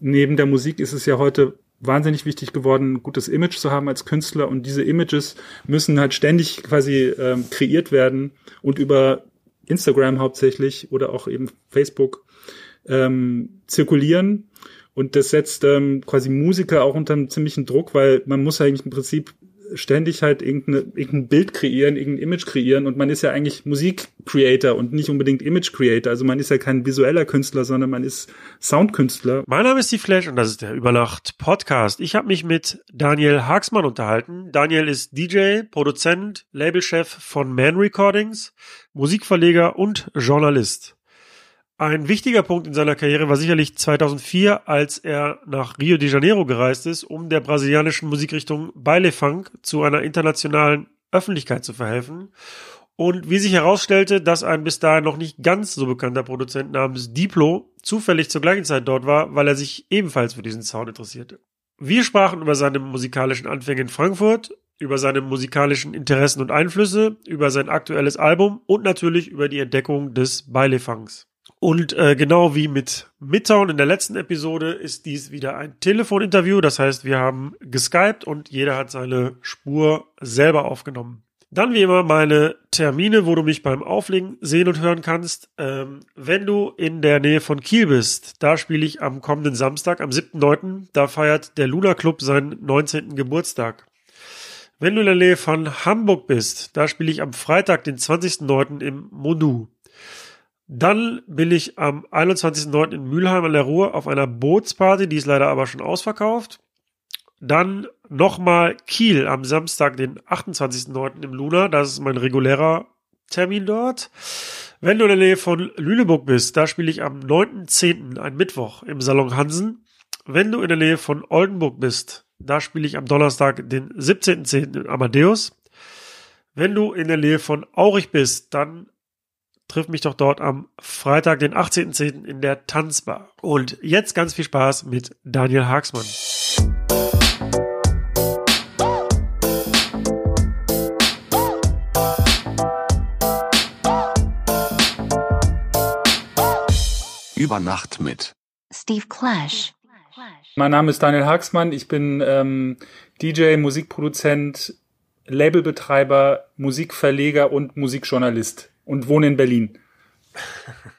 neben der Musik ist es ja heute wahnsinnig wichtig geworden, ein gutes Image zu haben als Künstler. Und diese Images müssen halt ständig quasi ähm, kreiert werden und über Instagram hauptsächlich oder auch eben Facebook ähm, zirkulieren. Und das setzt ähm, quasi Musiker auch unter einem ziemlichen Druck, weil man muss eigentlich im Prinzip ständig halt irgendein Bild kreieren, irgendein Image kreieren und man ist ja eigentlich Musik-Creator und nicht unbedingt Image-Creator. Also man ist ja kein visueller Künstler, sondern man ist Soundkünstler. Mein Name ist die Flash und das ist der Übernacht Podcast. Ich habe mich mit Daniel Hagsmann unterhalten. Daniel ist DJ, Produzent, Labelchef von Man Recordings, Musikverleger und Journalist. Ein wichtiger Punkt in seiner Karriere war sicherlich 2004, als er nach Rio de Janeiro gereist ist, um der brasilianischen Musikrichtung Baile Funk zu einer internationalen Öffentlichkeit zu verhelfen. Und wie sich herausstellte, dass ein bis dahin noch nicht ganz so bekannter Produzent namens Diplo zufällig zur gleichen Zeit dort war, weil er sich ebenfalls für diesen Sound interessierte. Wir sprachen über seine musikalischen Anfänge in Frankfurt, über seine musikalischen Interessen und Einflüsse, über sein aktuelles Album und natürlich über die Entdeckung des Baile Funks. Und äh, genau wie mit Midtown in der letzten Episode ist dies wieder ein Telefoninterview. Das heißt, wir haben geskypt und jeder hat seine Spur selber aufgenommen. Dann wie immer meine Termine, wo du mich beim Auflegen sehen und hören kannst. Ähm, wenn du in der Nähe von Kiel bist, da spiele ich am kommenden Samstag, am 7.9., da feiert der Luna Club seinen 19. Geburtstag. Wenn du in der Nähe von Hamburg bist, da spiele ich am Freitag, den 20.9. im Monu. Dann bin ich am 21.09. in Mülheim an der Ruhr auf einer Bootsparty, die ist leider aber schon ausverkauft. Dann nochmal Kiel am Samstag, den 28.09. im Luna. Das ist mein regulärer Termin dort. Wenn du in der Nähe von Lüneburg bist, da spiele ich am 9.10., ein Mittwoch, im Salon Hansen. Wenn du in der Nähe von Oldenburg bist, da spiele ich am Donnerstag, den 17.10. in Amadeus. Wenn du in der Nähe von Aurich bist, dann triff mich doch dort am Freitag, den 18.10. in der Tanzbar. Und jetzt ganz viel Spaß mit Daniel Hagsmann. Über Nacht mit Steve Clash. Mein Name ist Daniel Hagsmann. Ich bin ähm, DJ, Musikproduzent, Labelbetreiber, Musikverleger und Musikjournalist und wohne in Berlin.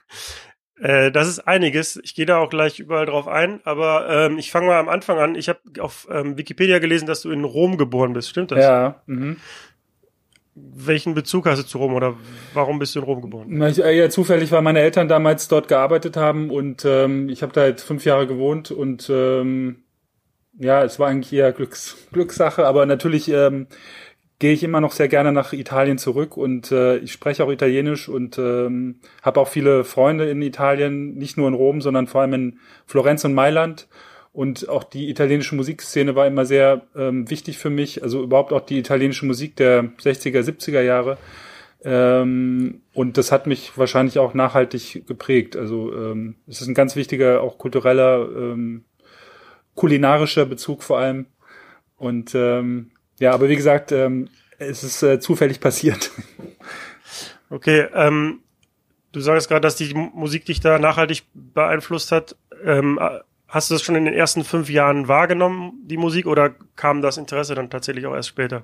Äh, das ist einiges. Ich gehe da auch gleich überall drauf ein, aber ähm, ich fange mal am Anfang an. Ich habe auf ähm, Wikipedia gelesen, dass du in Rom geboren bist. Stimmt das? Ja. Mhm. Welchen Bezug hast du zu Rom oder warum bist du in Rom geboren? Na, ich, äh, ja, zufällig, weil meine Eltern damals dort gearbeitet haben und ähm, ich habe da halt fünf Jahre gewohnt und ähm, ja, es war eigentlich eher Glücks, Glückssache, aber natürlich ähm, gehe ich immer noch sehr gerne nach Italien zurück und äh, ich spreche auch Italienisch und ähm, habe auch viele Freunde in Italien, nicht nur in Rom, sondern vor allem in Florenz und Mailand. Und auch die italienische Musikszene war immer sehr ähm, wichtig für mich, also überhaupt auch die italienische Musik der 60er, 70er Jahre. Ähm, und das hat mich wahrscheinlich auch nachhaltig geprägt. Also ähm, es ist ein ganz wichtiger, auch kultureller, ähm, kulinarischer Bezug vor allem. Und ähm, ja, aber wie gesagt, ähm, es ist äh, zufällig passiert. Okay, ähm, du sagst gerade, dass die Musik dich da nachhaltig beeinflusst hat. Ähm, hast du das schon in den ersten fünf Jahren wahrgenommen, die Musik, oder kam das Interesse dann tatsächlich auch erst später?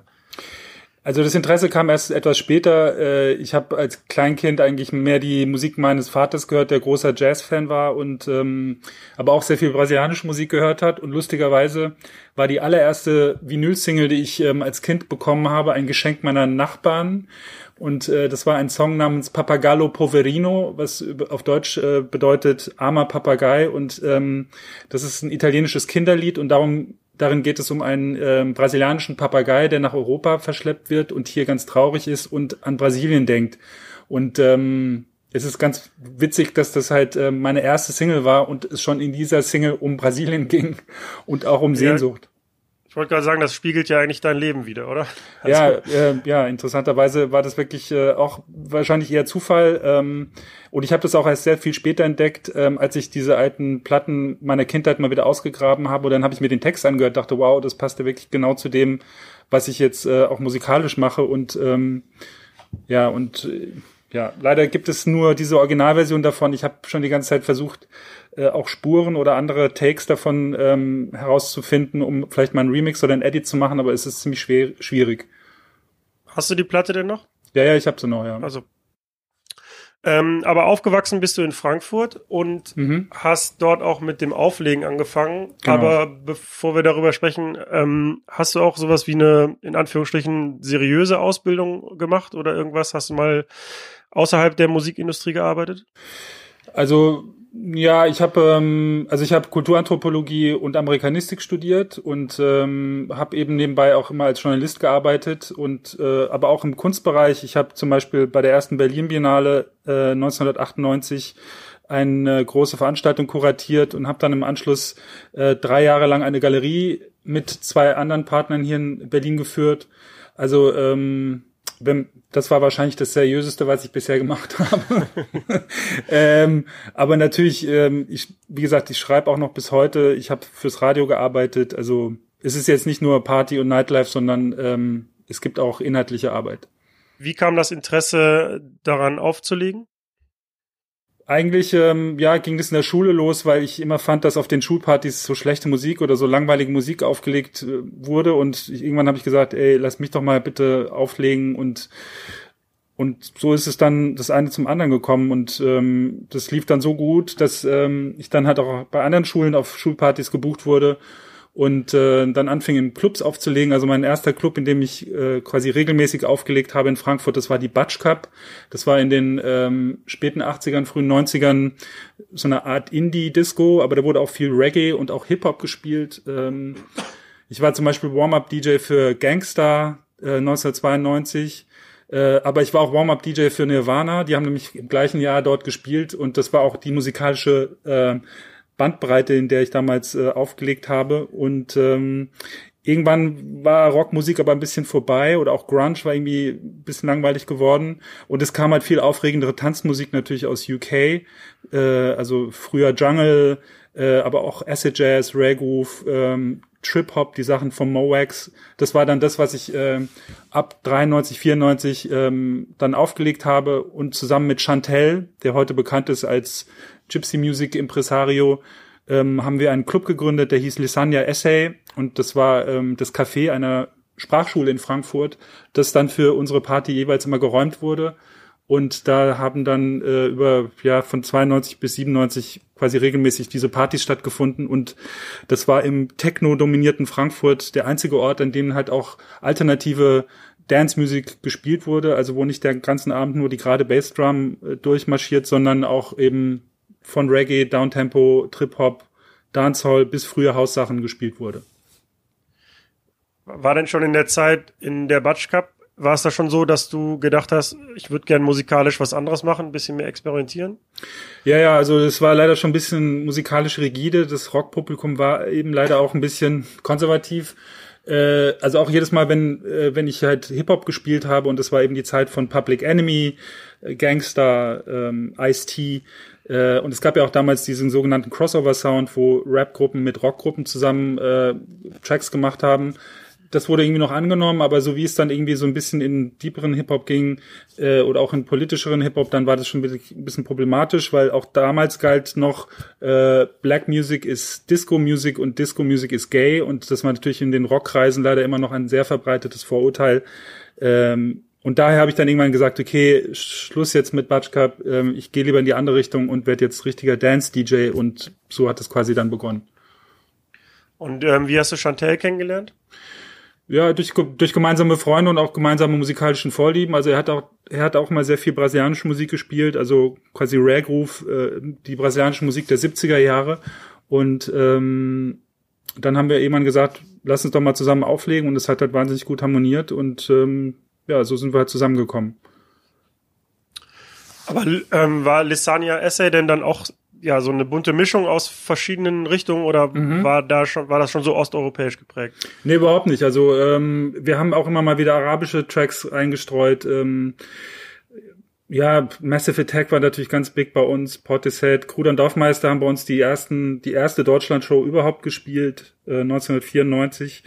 Also das Interesse kam erst etwas später. Äh, ich habe als Kleinkind eigentlich mehr die Musik meines Vaters gehört, der großer Jazzfan war und ähm, aber auch sehr viel brasilianische Musik gehört hat. Und lustigerweise war die allererste Vinyl-Single, die ich ähm, als Kind bekommen habe, ein Geschenk meiner Nachbarn. Und äh, das war ein Song namens Papagallo Poverino, was auf Deutsch äh, bedeutet armer Papagei. Und ähm, das ist ein italienisches Kinderlied und darum Darin geht es um einen äh, brasilianischen Papagei, der nach Europa verschleppt wird und hier ganz traurig ist und an Brasilien denkt. Und ähm, es ist ganz witzig, dass das halt äh, meine erste Single war und es schon in dieser Single um Brasilien ging und auch um Sehnsucht. Ich wollte gerade sagen, das spiegelt ja eigentlich dein Leben wieder, oder? Also ja, äh, ja, interessanterweise war das wirklich äh, auch wahrscheinlich eher Zufall. Ähm, und ich habe das auch erst sehr viel später entdeckt, ähm, als ich diese alten Platten meiner Kindheit mal wieder ausgegraben habe. Und dann habe ich mir den Text angehört, dachte, wow, das passt ja wirklich genau zu dem, was ich jetzt äh, auch musikalisch mache. Und ähm, ja, und äh, ja, leider gibt es nur diese Originalversion davon. Ich habe schon die ganze Zeit versucht, äh, auch Spuren oder andere Takes davon ähm, herauszufinden, um vielleicht mal einen Remix oder ein Edit zu machen, aber es ist ziemlich schwer, schwierig. Hast du die Platte denn noch? Ja, ja, ich habe sie noch, ja. Also ähm, aber aufgewachsen bist du in Frankfurt und mhm. hast dort auch mit dem Auflegen angefangen. Genau. Aber bevor wir darüber sprechen, ähm, hast du auch sowas wie eine, in Anführungsstrichen, seriöse Ausbildung gemacht oder irgendwas? Hast du mal außerhalb der Musikindustrie gearbeitet? Also ja, ich habe ähm, also ich habe Kulturanthropologie und Amerikanistik studiert und ähm, habe eben nebenbei auch immer als Journalist gearbeitet und äh, aber auch im Kunstbereich. Ich habe zum Beispiel bei der ersten Berlin Biennale äh, 1998 eine große Veranstaltung kuratiert und habe dann im Anschluss äh, drei Jahre lang eine Galerie mit zwei anderen Partnern hier in Berlin geführt. Also ähm, wenn, das war wahrscheinlich das seriöseste, was ich bisher gemacht habe. ähm, aber natürlich, ähm, ich, wie gesagt, ich schreibe auch noch bis heute. Ich habe fürs Radio gearbeitet. Also es ist jetzt nicht nur Party und Nightlife, sondern ähm, es gibt auch inhaltliche Arbeit. Wie kam das Interesse daran aufzulegen? Eigentlich ähm, ja ging es in der Schule los, weil ich immer fand, dass auf den Schulpartys so schlechte Musik oder so langweilige Musik aufgelegt äh, wurde. Und ich, irgendwann habe ich gesagt, ey, lass mich doch mal bitte auflegen. Und und so ist es dann das eine zum anderen gekommen. Und ähm, das lief dann so gut, dass ähm, ich dann halt auch bei anderen Schulen auf Schulpartys gebucht wurde und äh, dann anfing in Clubs aufzulegen. Also mein erster Club, in dem ich äh, quasi regelmäßig aufgelegt habe in Frankfurt, das war die Batsch Cup. Das war in den ähm, späten 80ern, frühen 90ern so eine Art Indie-Disco, aber da wurde auch viel Reggae und auch Hip-Hop gespielt. Ähm, ich war zum Beispiel Warm-Up-DJ für Gangster äh, 1992. Äh, aber ich war auch Warm-Up-DJ für Nirvana. Die haben nämlich im gleichen Jahr dort gespielt und das war auch die musikalische äh, Bandbreite, in der ich damals äh, aufgelegt habe. Und ähm, irgendwann war Rockmusik aber ein bisschen vorbei oder auch Grunge war irgendwie ein bisschen langweilig geworden. Und es kam halt viel aufregendere Tanzmusik natürlich aus UK. Äh, also früher Jungle, äh, aber auch Acid Jazz, Raggroove, ähm, Trip Hop, die Sachen vom Mowax. Das war dann das, was ich äh, ab 93, 94 ähm, dann aufgelegt habe und zusammen mit Chantel, der heute bekannt ist als Gypsy Music Impresario, ähm, haben wir einen Club gegründet, der hieß Lisania Essay und das war ähm, das Café einer Sprachschule in Frankfurt, das dann für unsere Party jeweils immer geräumt wurde. Und da haben dann äh, über ja von 92 bis 97 quasi regelmäßig diese Partys stattgefunden und das war im techno-dominierten Frankfurt der einzige Ort, an dem halt auch alternative Dance-Musik gespielt wurde, also wo nicht der ganzen Abend nur die gerade Bassdrum äh, durchmarschiert, sondern auch eben von Reggae, Downtempo, Trip-Hop, Dancehall bis frühe Haussachen gespielt wurde. War denn schon in der Zeit in der Batsch Cup, war es da schon so, dass du gedacht hast, ich würde gern musikalisch was anderes machen, ein bisschen mehr experimentieren? Ja, ja, also es war leider schon ein bisschen musikalisch rigide. Das Rockpublikum war eben leider auch ein bisschen konservativ. Äh, also auch jedes Mal, wenn, äh, wenn ich halt Hip-Hop gespielt habe und es war eben die Zeit von Public Enemy, äh, Gangster, ähm, Ice-T, äh, und es gab ja auch damals diesen sogenannten Crossover-Sound, wo Rap-Gruppen mit Rock-Gruppen zusammen äh, Tracks gemacht haben. Das wurde irgendwie noch angenommen, aber so wie es dann irgendwie so ein bisschen in deeperen Hip-Hop ging äh, oder auch in politischeren Hip-Hop, dann war das schon ein bisschen problematisch, weil auch damals galt noch, äh, Black Music ist Disco-Music und Disco-Music ist gay und das war natürlich in den Rockkreisen leider immer noch ein sehr verbreitetes Vorurteil. Ähm, und daher habe ich dann irgendwann gesagt, okay, Schluss jetzt mit Batsch Cup, ähm, ich gehe lieber in die andere Richtung und werde jetzt richtiger Dance-DJ und so hat es quasi dann begonnen. Und ähm, wie hast du Chantel kennengelernt? Ja, durch, durch gemeinsame Freunde und auch gemeinsame musikalischen Vorlieben. Also er hat auch, er hat auch mal sehr viel brasilianische Musik gespielt, also quasi Rare Groove, äh, die brasilianische Musik der 70er Jahre. Und ähm, dann haben wir irgendwann gesagt, lass uns doch mal zusammen auflegen und es hat halt wahnsinnig gut harmoniert und ähm, ja, so sind wir halt zusammengekommen. Aber ähm, war Lissania Essay denn dann auch ja so eine bunte Mischung aus verschiedenen Richtungen oder mhm. war da schon war das schon so osteuropäisch geprägt? Nee, überhaupt nicht. Also ähm, wir haben auch immer mal wieder arabische Tracks eingestreut. Ähm, ja, Massive Attack war natürlich ganz big bei uns. Portishead, Kruder und Dorfmeister haben bei uns die ersten, die erste Deutschland-Show überhaupt gespielt, äh, 1994.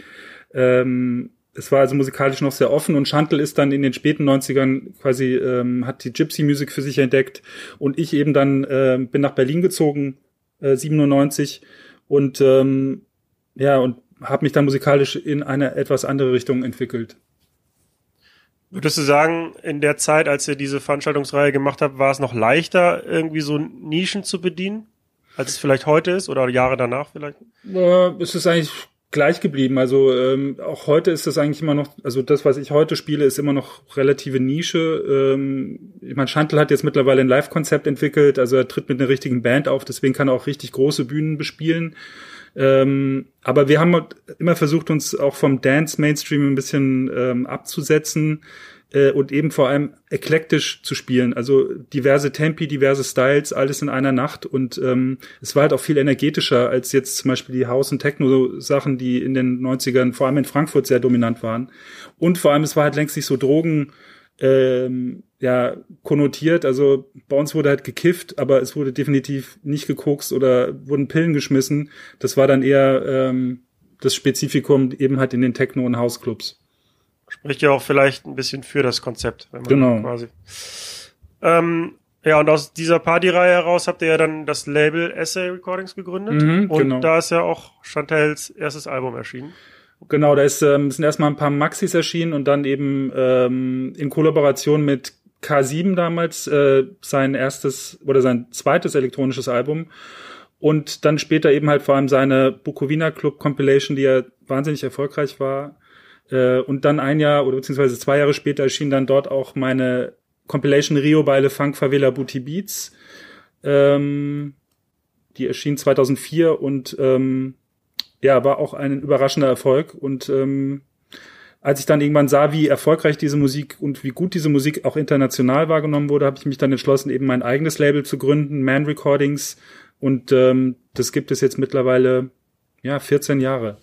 Ähm, es war also musikalisch noch sehr offen und Chantal ist dann in den späten 90ern quasi, ähm, hat die Gypsy Music für sich entdeckt und ich eben dann äh, bin nach Berlin gezogen, äh, 97 und ähm, ja, und habe mich dann musikalisch in eine etwas andere Richtung entwickelt. Würdest du sagen, in der Zeit, als ihr diese Veranstaltungsreihe gemacht habt, war es noch leichter, irgendwie so Nischen zu bedienen, als es vielleicht heute ist oder Jahre danach vielleicht? Äh, es ist eigentlich gleich geblieben. Also ähm, auch heute ist das eigentlich immer noch, also das, was ich heute spiele, ist immer noch relative Nische. Ähm, ich meine, Chantal hat jetzt mittlerweile ein Live-Konzept entwickelt, also er tritt mit einer richtigen Band auf, deswegen kann er auch richtig große Bühnen bespielen. Ähm, aber wir haben immer versucht, uns auch vom Dance-Mainstream ein bisschen ähm, abzusetzen äh, und eben vor allem eklektisch zu spielen. Also diverse Tempi, diverse Styles, alles in einer Nacht. Und ähm, es war halt auch viel energetischer als jetzt zum Beispiel die House- und Techno-Sachen, die in den 90ern, vor allem in Frankfurt, sehr dominant waren. Und vor allem, es war halt längst nicht so Drogen ähm, ja, konnotiert. Also bei uns wurde halt gekifft, aber es wurde definitiv nicht gekokst oder wurden Pillen geschmissen. Das war dann eher ähm, das Spezifikum eben halt in den Techno- und Hausclubs. Spricht ja auch vielleicht ein bisschen für das Konzept. Wenn man genau. Quasi. Ähm, ja, und aus dieser Partyreihe heraus habt ihr ja dann das Label Essay Recordings gegründet. Mhm, und genau. da ist ja auch Chantels erstes Album erschienen. Genau, da ist, ähm, sind erstmal ein paar Maxis erschienen und dann eben ähm, in Kollaboration mit K7 damals äh, sein erstes oder sein zweites elektronisches Album und dann später eben halt vor allem seine Bukowina Club Compilation, die ja wahnsinnig erfolgreich war. Äh, und dann ein Jahr oder beziehungsweise zwei Jahre später erschien dann dort auch meine Compilation Rio Beile Funk Favela Booty Beats. Ähm, die erschien 2004 und ähm, ja, war auch ein überraschender Erfolg. Und ähm, als ich dann irgendwann sah, wie erfolgreich diese Musik und wie gut diese Musik auch international wahrgenommen wurde, habe ich mich dann entschlossen, eben mein eigenes Label zu gründen, Man Recordings. Und ähm, das gibt es jetzt mittlerweile ja 14 Jahre.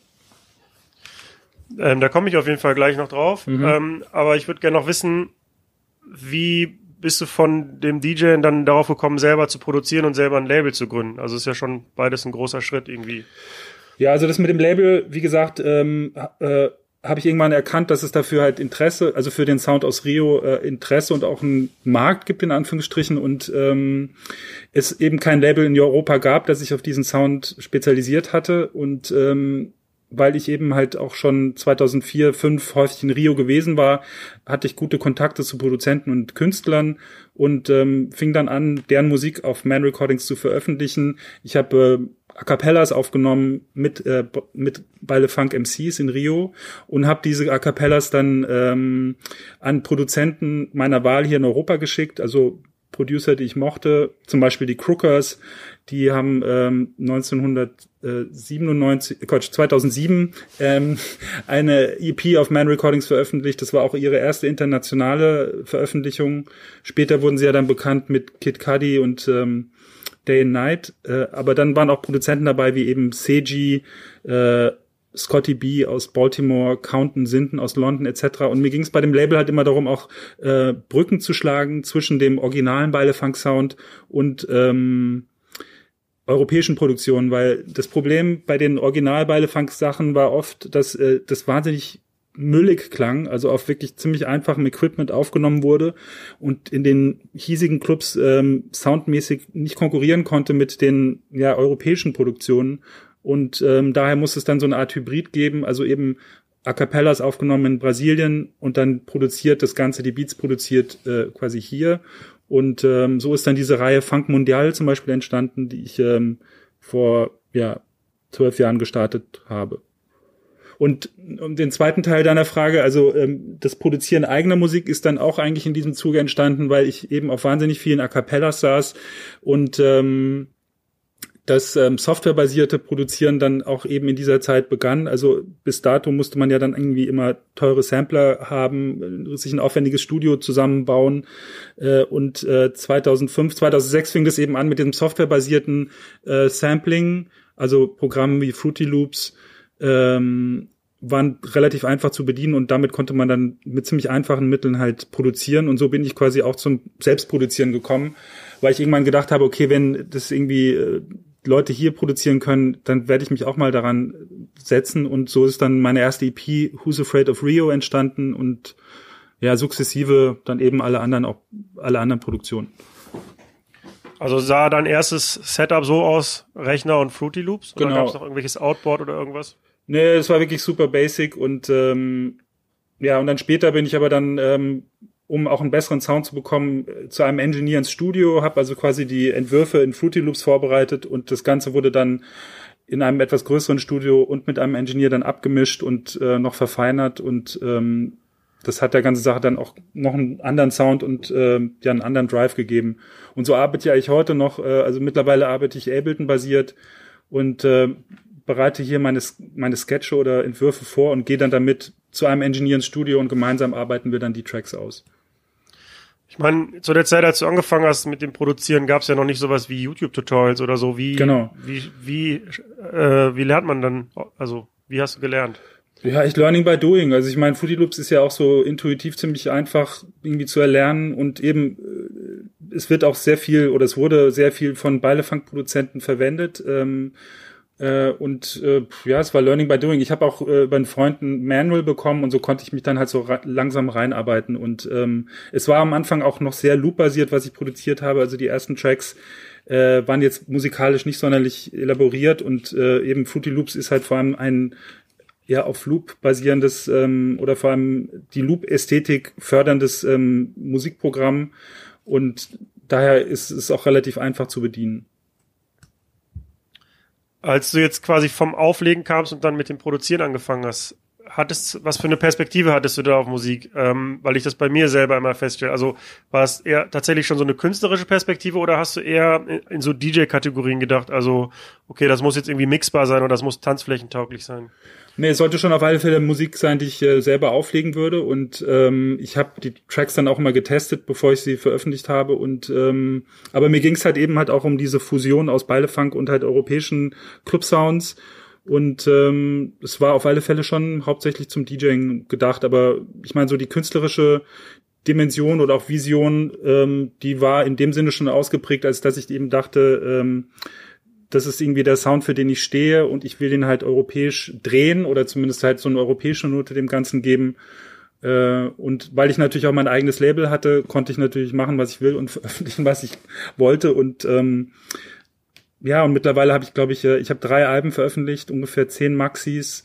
Ähm, da komme ich auf jeden Fall gleich noch drauf. Mhm. Ähm, aber ich würde gerne noch wissen, wie bist du von dem DJ dann darauf gekommen, selber zu produzieren und selber ein Label zu gründen? Also ist ja schon beides ein großer Schritt irgendwie. Ja, also das mit dem Label, wie gesagt, ähm, äh, habe ich irgendwann erkannt, dass es dafür halt Interesse, also für den Sound aus Rio äh, Interesse und auch einen Markt gibt in Anführungsstrichen und ähm, es eben kein Label in Europa gab, das sich auf diesen Sound spezialisiert hatte und ähm, weil ich eben halt auch schon 2004, 5 häufig in Rio gewesen war, hatte ich gute Kontakte zu Produzenten und Künstlern und ähm, fing dann an, deren Musik auf Man Recordings zu veröffentlichen. Ich habe äh, A Cappellas aufgenommen mit äh, mit Beile Funk MCs in Rio und habe diese A Cappellas dann ähm, an Produzenten meiner Wahl hier in Europa geschickt, also Producer, die ich mochte, zum Beispiel die Crookers, die haben ähm, 1997, Quatsch, 2007 ähm, eine EP auf Man Recordings veröffentlicht. Das war auch ihre erste internationale Veröffentlichung. Später wurden sie ja dann bekannt mit Kid Cudi und ähm, Day and Night, äh, aber dann waren auch Produzenten dabei wie eben Seiji, äh, Scotty B aus Baltimore, Counton Sinton aus London etc. Und mir ging es bei dem Label halt immer darum, auch äh, Brücken zu schlagen zwischen dem originalen Beilefunk Sound und ähm, europäischen Produktionen, weil das Problem bei den Original Beilefunk Sachen war oft, dass äh, das wahnsinnig müllig klang, also auf wirklich ziemlich einfachem Equipment aufgenommen wurde und in den hiesigen Clubs ähm, soundmäßig nicht konkurrieren konnte mit den ja, europäischen Produktionen. Und ähm, daher muss es dann so eine Art Hybrid geben, also eben A Cappellas aufgenommen in Brasilien und dann produziert das Ganze, die Beats produziert äh, quasi hier. Und ähm, so ist dann diese Reihe Funk Mondial zum Beispiel entstanden, die ich ähm, vor ja, zwölf Jahren gestartet habe. Und um den zweiten Teil deiner Frage, also ähm, das Produzieren eigener Musik ist dann auch eigentlich in diesem Zuge entstanden, weil ich eben auf wahnsinnig vielen A Cappellas saß und ähm, das ähm, softwarebasierte Produzieren dann auch eben in dieser Zeit begann. Also bis dato musste man ja dann irgendwie immer teure Sampler haben, sich ein aufwendiges Studio zusammenbauen. Äh, und äh, 2005, 2006 fing das eben an mit dem softwarebasierten äh, Sampling, also Programmen wie Fruity Loops, ähm, waren relativ einfach zu bedienen und damit konnte man dann mit ziemlich einfachen Mitteln halt produzieren und so bin ich quasi auch zum Selbstproduzieren gekommen, weil ich irgendwann gedacht habe, okay, wenn das irgendwie äh, Leute hier produzieren können, dann werde ich mich auch mal daran setzen und so ist dann meine erste EP Who's Afraid of Rio entstanden und ja, sukzessive dann eben alle anderen auch alle anderen Produktionen. Also sah dein erstes Setup so aus, Rechner und Fruity Loops? Oder Genau. gab es noch irgendwelches Outboard oder irgendwas? Nee, es war wirklich super basic und ähm, ja, und dann später bin ich aber dann, ähm, um auch einen besseren Sound zu bekommen, äh, zu einem Engineer ins Studio, habe also quasi die Entwürfe in Fruity Loops vorbereitet und das Ganze wurde dann in einem etwas größeren Studio und mit einem Engineer dann abgemischt und äh, noch verfeinert und ähm, das hat der ganze Sache dann auch noch einen anderen Sound und äh, ja einen anderen Drive gegeben. Und so arbeite ich eigentlich heute noch, äh, also mittlerweile arbeite ich Ableton basiert und äh, bereite hier meine, meine Sketche oder Entwürfe vor und gehe dann damit zu einem Engineer ins Studio und gemeinsam arbeiten wir dann die Tracks aus. Ich meine, zu der Zeit, als du angefangen hast mit dem Produzieren, gab es ja noch nicht sowas wie YouTube-Tutorials oder so. Wie, Genau. Wie, wie, äh, wie lernt man dann? Also, wie hast du gelernt? Ja, ich learning by doing. Also ich meine, Fruity Loops ist ja auch so intuitiv ziemlich einfach irgendwie zu erlernen und eben äh, es wird auch sehr viel oder es wurde sehr viel von Beilefunk-Produzenten verwendet. Ähm, äh, und äh, ja, es war Learning by Doing. Ich habe auch äh, bei einen Freund ein Manual bekommen und so konnte ich mich dann halt so ra langsam reinarbeiten. Und ähm, es war am Anfang auch noch sehr loop-basiert, was ich produziert habe. Also die ersten Tracks äh, waren jetzt musikalisch nicht sonderlich elaboriert und äh, eben Fruity Loops ist halt vor allem ein ja auf Loop basierendes ähm, oder vor allem die Loop-Ästhetik förderndes ähm, Musikprogramm und daher ist es auch relativ einfach zu bedienen. Als du jetzt quasi vom Auflegen kamst und dann mit dem Produzieren angefangen hast, hattest, was für eine Perspektive hattest du da auf Musik? Ähm, weil ich das bei mir selber immer feststelle. Also war es eher tatsächlich schon so eine künstlerische Perspektive oder hast du eher in, in so DJ-Kategorien gedacht? Also, okay, das muss jetzt irgendwie mixbar sein oder das muss tanzflächentauglich sein. Nee, es sollte schon auf alle Fälle Musik sein, die ich äh, selber auflegen würde. Und ähm, ich habe die Tracks dann auch immer getestet, bevor ich sie veröffentlicht habe. Und ähm, aber mir ging es halt eben halt auch um diese Fusion aus Beilefunk und halt europäischen Club-Sounds. Und ähm, es war auf alle Fälle schon hauptsächlich zum DJing gedacht. Aber ich meine, so die künstlerische Dimension oder auch Vision, ähm, die war in dem Sinne schon ausgeprägt, als dass ich eben dachte, ähm, das ist irgendwie der Sound, für den ich stehe und ich will den halt europäisch drehen oder zumindest halt so eine europäische Note dem Ganzen geben. Äh, und weil ich natürlich auch mein eigenes Label hatte, konnte ich natürlich machen, was ich will und veröffentlichen, was ich wollte. Und ähm, ja, und mittlerweile habe ich, glaube ich, äh, ich habe drei Alben veröffentlicht, ungefähr zehn Maxis.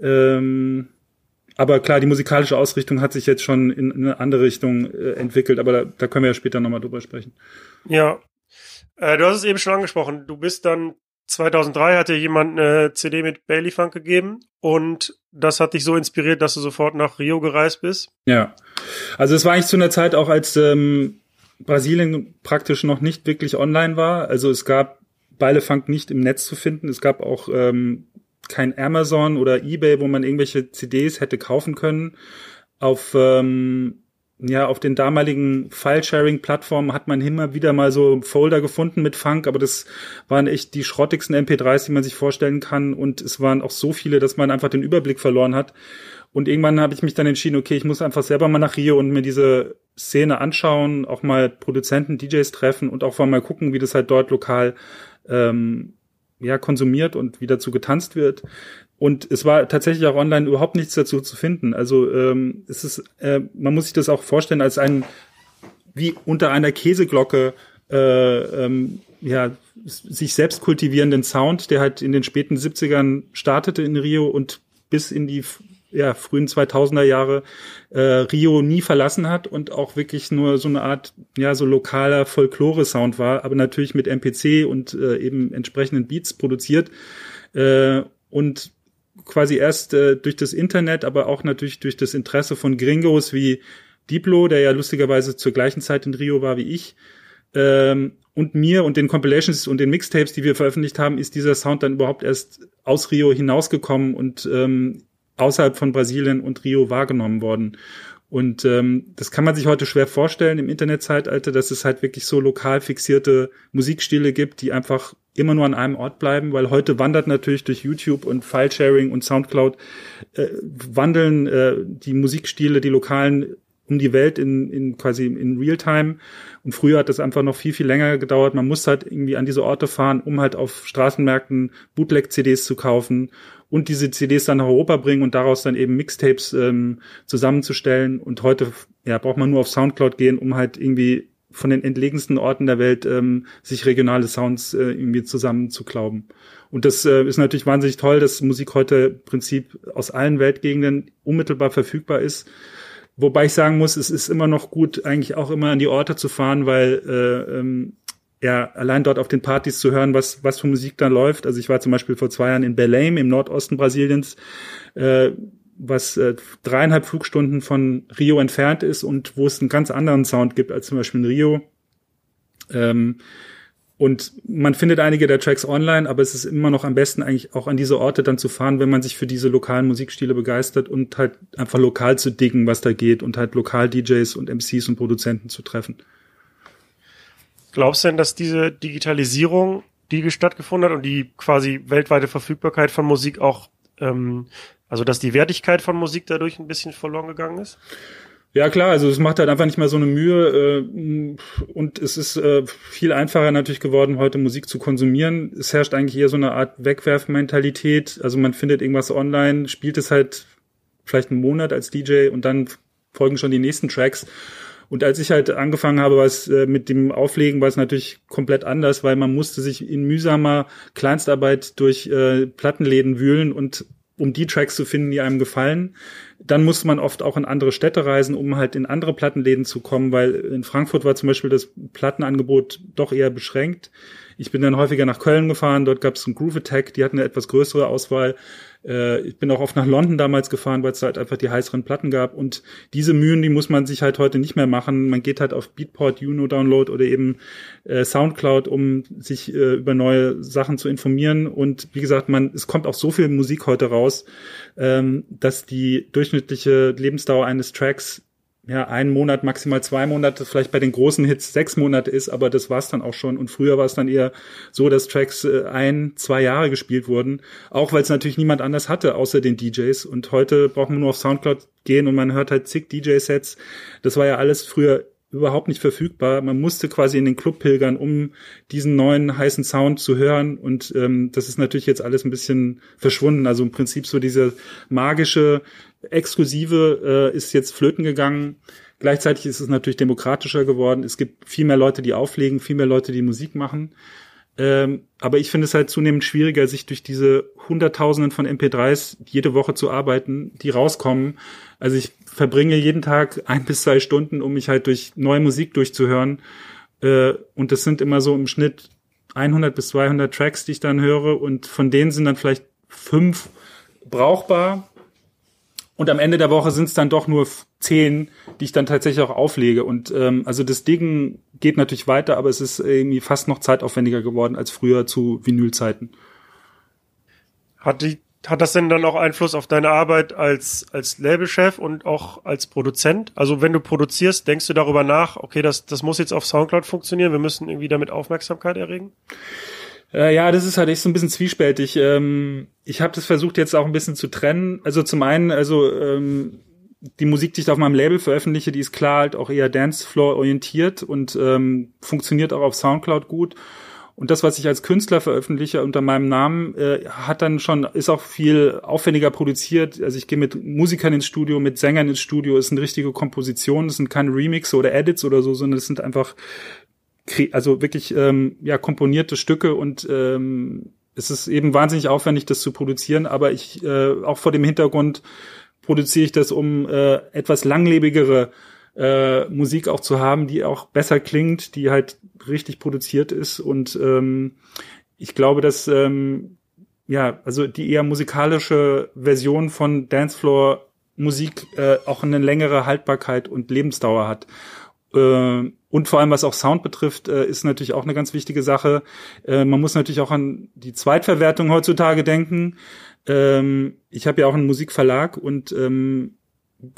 Ähm, aber klar, die musikalische Ausrichtung hat sich jetzt schon in, in eine andere Richtung äh, entwickelt, aber da, da können wir ja später nochmal drüber sprechen. Ja. Äh, du hast es eben schon angesprochen. Du bist dann 2003 hat dir jemand eine CD mit Bailey Funk gegeben und das hat dich so inspiriert, dass du sofort nach Rio gereist bist. Ja, also es war eigentlich zu einer Zeit auch, als ähm, Brasilien praktisch noch nicht wirklich online war. Also es gab Beilefunk nicht im Netz zu finden. Es gab auch ähm, kein Amazon oder eBay, wo man irgendwelche CDs hätte kaufen können. Auf ähm, ja, auf den damaligen File-Sharing-Plattformen hat man immer wieder mal so Folder gefunden mit Funk, aber das waren echt die schrottigsten MP3s, die man sich vorstellen kann. Und es waren auch so viele, dass man einfach den Überblick verloren hat. Und irgendwann habe ich mich dann entschieden, okay, ich muss einfach selber mal nach Rio und mir diese Szene anschauen, auch mal Produzenten, DJs treffen und auch mal gucken, wie das halt dort lokal ähm, ja konsumiert und wie dazu getanzt wird. Und es war tatsächlich auch online überhaupt nichts dazu zu finden. Also ähm, es ist, äh, man muss sich das auch vorstellen als ein wie unter einer Käseglocke äh, ähm, ja sich selbst kultivierenden Sound, der halt in den späten 70ern startete in Rio und bis in die ja, frühen 2000er Jahre äh, Rio nie verlassen hat und auch wirklich nur so eine Art ja so lokaler Folklore-Sound war, aber natürlich mit MPC und äh, eben entsprechenden Beats produziert äh, und quasi erst äh, durch das Internet, aber auch natürlich durch das Interesse von Gringos wie Diplo, der ja lustigerweise zur gleichen Zeit in Rio war wie ich, ähm, und mir und den Compilations und den Mixtapes, die wir veröffentlicht haben, ist dieser Sound dann überhaupt erst aus Rio hinausgekommen und ähm, außerhalb von Brasilien und Rio wahrgenommen worden. Und ähm, das kann man sich heute schwer vorstellen im Internetzeitalter, dass es halt wirklich so lokal fixierte Musikstile gibt, die einfach immer nur an einem Ort bleiben, weil heute wandert natürlich durch YouTube und Filesharing und Soundcloud äh, wandeln äh, die Musikstile, die lokalen um die Welt in, in quasi in Realtime. Und früher hat das einfach noch viel, viel länger gedauert. Man muss halt irgendwie an diese Orte fahren, um halt auf Straßenmärkten Bootleg-CDs zu kaufen und diese CDs dann nach Europa bringen und daraus dann eben Mixtapes ähm, zusammenzustellen. Und heute ja, braucht man nur auf Soundcloud gehen, um halt irgendwie von den entlegensten Orten der Welt ähm, sich regionale Sounds äh, irgendwie zusammenzuklauben. Und das äh, ist natürlich wahnsinnig toll, dass Musik heute im Prinzip aus allen Weltgegenden unmittelbar verfügbar ist. Wobei ich sagen muss, es ist immer noch gut, eigentlich auch immer an die Orte zu fahren, weil äh, ähm, ja, allein dort auf den Partys zu hören, was, was für Musik da läuft. Also ich war zum Beispiel vor zwei Jahren in Belém im Nordosten Brasiliens, äh, was äh, dreieinhalb Flugstunden von Rio entfernt ist und wo es einen ganz anderen Sound gibt als zum Beispiel in Rio. Ähm, und man findet einige der Tracks online, aber es ist immer noch am besten eigentlich auch an diese Orte dann zu fahren, wenn man sich für diese lokalen Musikstile begeistert und halt einfach lokal zu diggen, was da geht und halt lokal DJs und MCs und Produzenten zu treffen. Glaubst du denn, dass diese Digitalisierung, die stattgefunden hat und die quasi weltweite Verfügbarkeit von Musik auch, ähm, also dass die Wertigkeit von Musik dadurch ein bisschen verloren gegangen ist? Ja klar, also es macht halt einfach nicht mehr so eine Mühe äh, und es ist äh, viel einfacher natürlich geworden, heute Musik zu konsumieren. Es herrscht eigentlich eher so eine Art Wegwerfmentalität. Also man findet irgendwas online, spielt es halt vielleicht einen Monat als DJ und dann folgen schon die nächsten Tracks. Und als ich halt angefangen habe, was äh, mit dem Auflegen, war es natürlich komplett anders, weil man musste sich in mühsamer Kleinstarbeit durch äh, Plattenläden wühlen und um die Tracks zu finden, die einem gefallen. Dann musste man oft auch in andere Städte reisen, um halt in andere Plattenläden zu kommen, weil in Frankfurt war zum Beispiel das Plattenangebot doch eher beschränkt. Ich bin dann häufiger nach Köln gefahren, dort gab es einen Groove Attack, die hatten eine etwas größere Auswahl. Äh, ich bin auch oft nach London damals gefahren, weil es halt einfach die heißeren Platten gab. Und diese Mühen, die muss man sich halt heute nicht mehr machen. Man geht halt auf Beatport, Juno Download oder eben äh, Soundcloud, um sich äh, über neue Sachen zu informieren. Und wie gesagt, man, es kommt auch so viel Musik heute raus, ähm, dass die durchschnittliche Lebensdauer eines Tracks ja, ein Monat, maximal zwei Monate, vielleicht bei den großen Hits sechs Monate ist, aber das war's dann auch schon. Und früher war es dann eher so, dass Tracks äh, ein, zwei Jahre gespielt wurden, auch weil es natürlich niemand anders hatte, außer den DJs. Und heute braucht man nur auf Soundcloud gehen und man hört halt zig DJ-Sets. Das war ja alles früher überhaupt nicht verfügbar. Man musste quasi in den Club pilgern, um diesen neuen heißen Sound zu hören. Und ähm, das ist natürlich jetzt alles ein bisschen verschwunden. Also im Prinzip so diese magische, exklusive äh, ist jetzt flöten gegangen. Gleichzeitig ist es natürlich demokratischer geworden. Es gibt viel mehr Leute, die auflegen, viel mehr Leute, die Musik machen. Ähm, aber ich finde es halt zunehmend schwieriger, sich durch diese Hunderttausenden von MP3s jede Woche zu arbeiten, die rauskommen. Also ich verbringe jeden Tag ein bis zwei Stunden, um mich halt durch neue Musik durchzuhören. Äh, und das sind immer so im Schnitt 100 bis 200 Tracks, die ich dann höre. Und von denen sind dann vielleicht fünf brauchbar. Und am Ende der Woche sind es dann doch nur zehn, die ich dann tatsächlich auch auflege. Und ähm, also das Ding geht natürlich weiter, aber es ist irgendwie fast noch zeitaufwendiger geworden als früher zu Vinylzeiten. Hat die hat das denn dann auch Einfluss auf deine Arbeit als, als Labelchef und auch als Produzent? Also wenn du produzierst, denkst du darüber nach, okay, das, das muss jetzt auf Soundcloud funktionieren, wir müssen irgendwie damit Aufmerksamkeit erregen? Äh, ja, das ist halt echt so ein bisschen zwiespältig. Ähm, ich habe das versucht jetzt auch ein bisschen zu trennen. Also zum einen, also ähm, die Musik, die ich auf meinem Label veröffentliche, die ist klar halt auch eher Dancefloor orientiert und ähm, funktioniert auch auf Soundcloud gut. Und das, was ich als Künstler veröffentliche unter meinem Namen, äh, hat dann schon, ist auch viel aufwendiger produziert. Also ich gehe mit Musikern ins Studio, mit Sängern ins Studio. Es sind richtige Kompositionen, es sind keine Remixe oder Edits oder so, sondern es sind einfach, also wirklich, ähm, ja, komponierte Stücke und ähm, es ist eben wahnsinnig aufwendig, das zu produzieren. Aber ich, äh, auch vor dem Hintergrund produziere ich das, um äh, etwas langlebigere äh, Musik auch zu haben, die auch besser klingt, die halt richtig produziert ist. Und ähm, ich glaube, dass ähm, ja, also die eher musikalische Version von Dancefloor Musik äh, auch eine längere Haltbarkeit und Lebensdauer hat. Äh, und vor allem, was auch Sound betrifft, äh, ist natürlich auch eine ganz wichtige Sache. Äh, man muss natürlich auch an die Zweitverwertung heutzutage denken. Ähm, ich habe ja auch einen Musikverlag und ähm,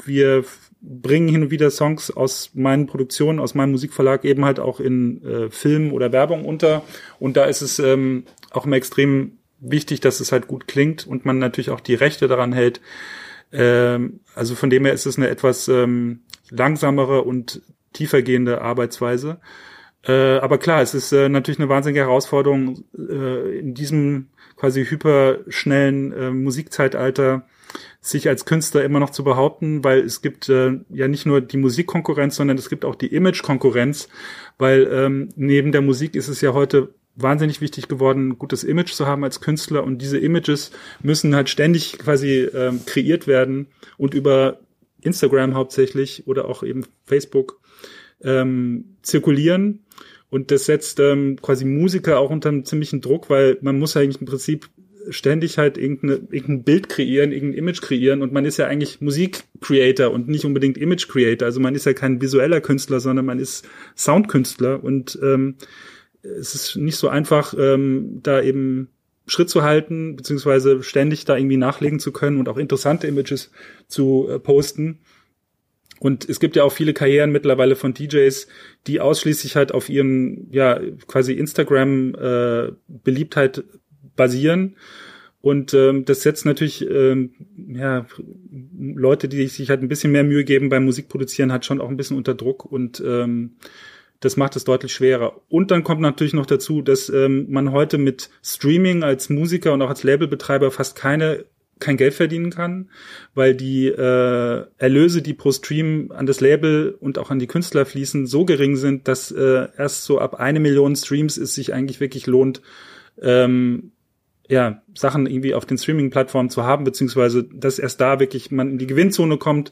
wir bringen hin und wieder Songs aus meinen Produktionen, aus meinem Musikverlag eben halt auch in äh, Film oder Werbung unter. Und da ist es ähm, auch immer extrem wichtig, dass es halt gut klingt und man natürlich auch die Rechte daran hält. Ähm, also von dem her ist es eine etwas ähm, langsamere und tiefergehende Arbeitsweise. Äh, aber klar, es ist äh, natürlich eine wahnsinnige Herausforderung, äh, in diesem quasi hyperschnellen äh, Musikzeitalter sich als Künstler immer noch zu behaupten, weil es gibt äh, ja nicht nur die Musikkonkurrenz, sondern es gibt auch die Imagekonkurrenz, weil ähm, neben der Musik ist es ja heute wahnsinnig wichtig geworden, ein gutes Image zu haben als Künstler und diese Images müssen halt ständig quasi ähm, kreiert werden und über Instagram hauptsächlich oder auch eben Facebook ähm, zirkulieren. Und das setzt ähm, quasi Musiker auch unter einem ziemlichen Druck, weil man muss eigentlich im Prinzip ständig halt irgendeine, irgendein Bild kreieren, irgendein Image kreieren und man ist ja eigentlich Musikcreator und nicht unbedingt Image Creator. Also man ist ja kein visueller Künstler, sondern man ist Soundkünstler und ähm, es ist nicht so einfach, ähm, da eben Schritt zu halten, beziehungsweise ständig da irgendwie nachlegen zu können und auch interessante Images zu äh, posten. Und es gibt ja auch viele Karrieren mittlerweile von DJs, die ausschließlich halt auf ihren, ja, quasi Instagram-Beliebtheit äh, basieren. Und ähm, das setzt natürlich ähm, ja, Leute, die sich halt ein bisschen mehr Mühe geben beim Musikproduzieren, hat schon auch ein bisschen unter Druck und ähm, das macht es deutlich schwerer. Und dann kommt natürlich noch dazu, dass ähm, man heute mit Streaming als Musiker und auch als Labelbetreiber fast keine kein Geld verdienen kann, weil die äh, Erlöse, die pro Stream an das Label und auch an die Künstler fließen, so gering sind, dass äh, erst so ab eine Million Streams es sich eigentlich wirklich lohnt, ähm, ja, Sachen irgendwie auf den Streaming-Plattformen zu haben, beziehungsweise dass erst da wirklich man in die Gewinnzone kommt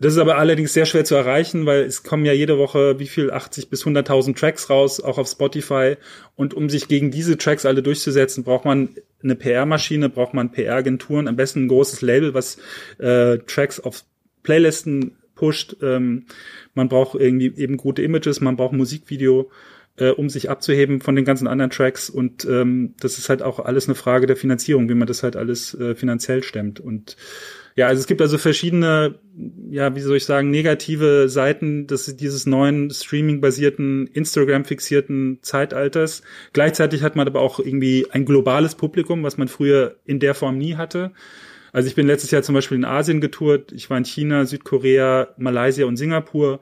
das ist aber allerdings sehr schwer zu erreichen, weil es kommen ja jede Woche wie viel 80 bis 100.000 Tracks raus, auch auf Spotify. Und um sich gegen diese Tracks alle durchzusetzen, braucht man eine PR-Maschine, braucht man PR-Agenturen, am besten ein großes Label, was äh, Tracks auf Playlisten pusht. Ähm, man braucht irgendwie eben gute Images, man braucht Musikvideo, äh, um sich abzuheben von den ganzen anderen Tracks. Und ähm, das ist halt auch alles eine Frage der Finanzierung, wie man das halt alles äh, finanziell stemmt. Und ja, also es gibt also verschiedene, ja, wie soll ich sagen, negative Seiten des, dieses neuen Streaming-basierten, Instagram-fixierten Zeitalters. Gleichzeitig hat man aber auch irgendwie ein globales Publikum, was man früher in der Form nie hatte. Also ich bin letztes Jahr zum Beispiel in Asien getourt. Ich war in China, Südkorea, Malaysia und Singapur.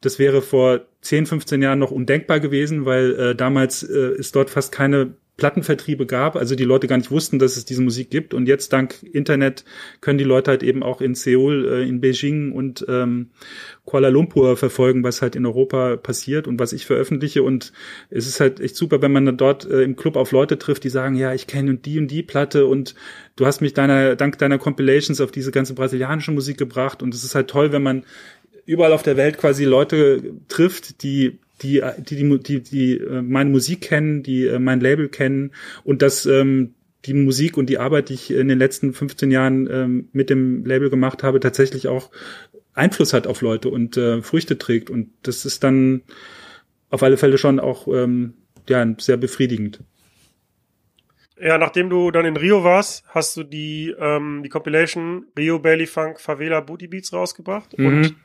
Das wäre vor 10, 15 Jahren noch undenkbar gewesen, weil äh, damals äh, ist dort fast keine Plattenvertriebe gab, also die Leute gar nicht wussten, dass es diese Musik gibt. Und jetzt dank Internet können die Leute halt eben auch in Seoul, äh, in Beijing und ähm, Kuala Lumpur verfolgen, was halt in Europa passiert und was ich veröffentliche. Und es ist halt echt super, wenn man dann dort äh, im Club auf Leute trifft, die sagen, ja, ich kenne die und die Platte und du hast mich deiner, dank deiner Compilations auf diese ganze brasilianische Musik gebracht. Und es ist halt toll, wenn man überall auf der Welt quasi Leute trifft, die die, die, die, die, die äh, meine Musik kennen, die äh, mein Label kennen und dass ähm, die Musik und die Arbeit, die ich in den letzten 15 Jahren ähm, mit dem Label gemacht habe, tatsächlich auch Einfluss hat auf Leute und äh, Früchte trägt. Und das ist dann auf alle Fälle schon auch ähm, ja, sehr befriedigend. Ja, nachdem du dann in Rio warst, hast du die, ähm, die Compilation Rio Bailey Funk Favela Booty Beats rausgebracht. Mhm. Und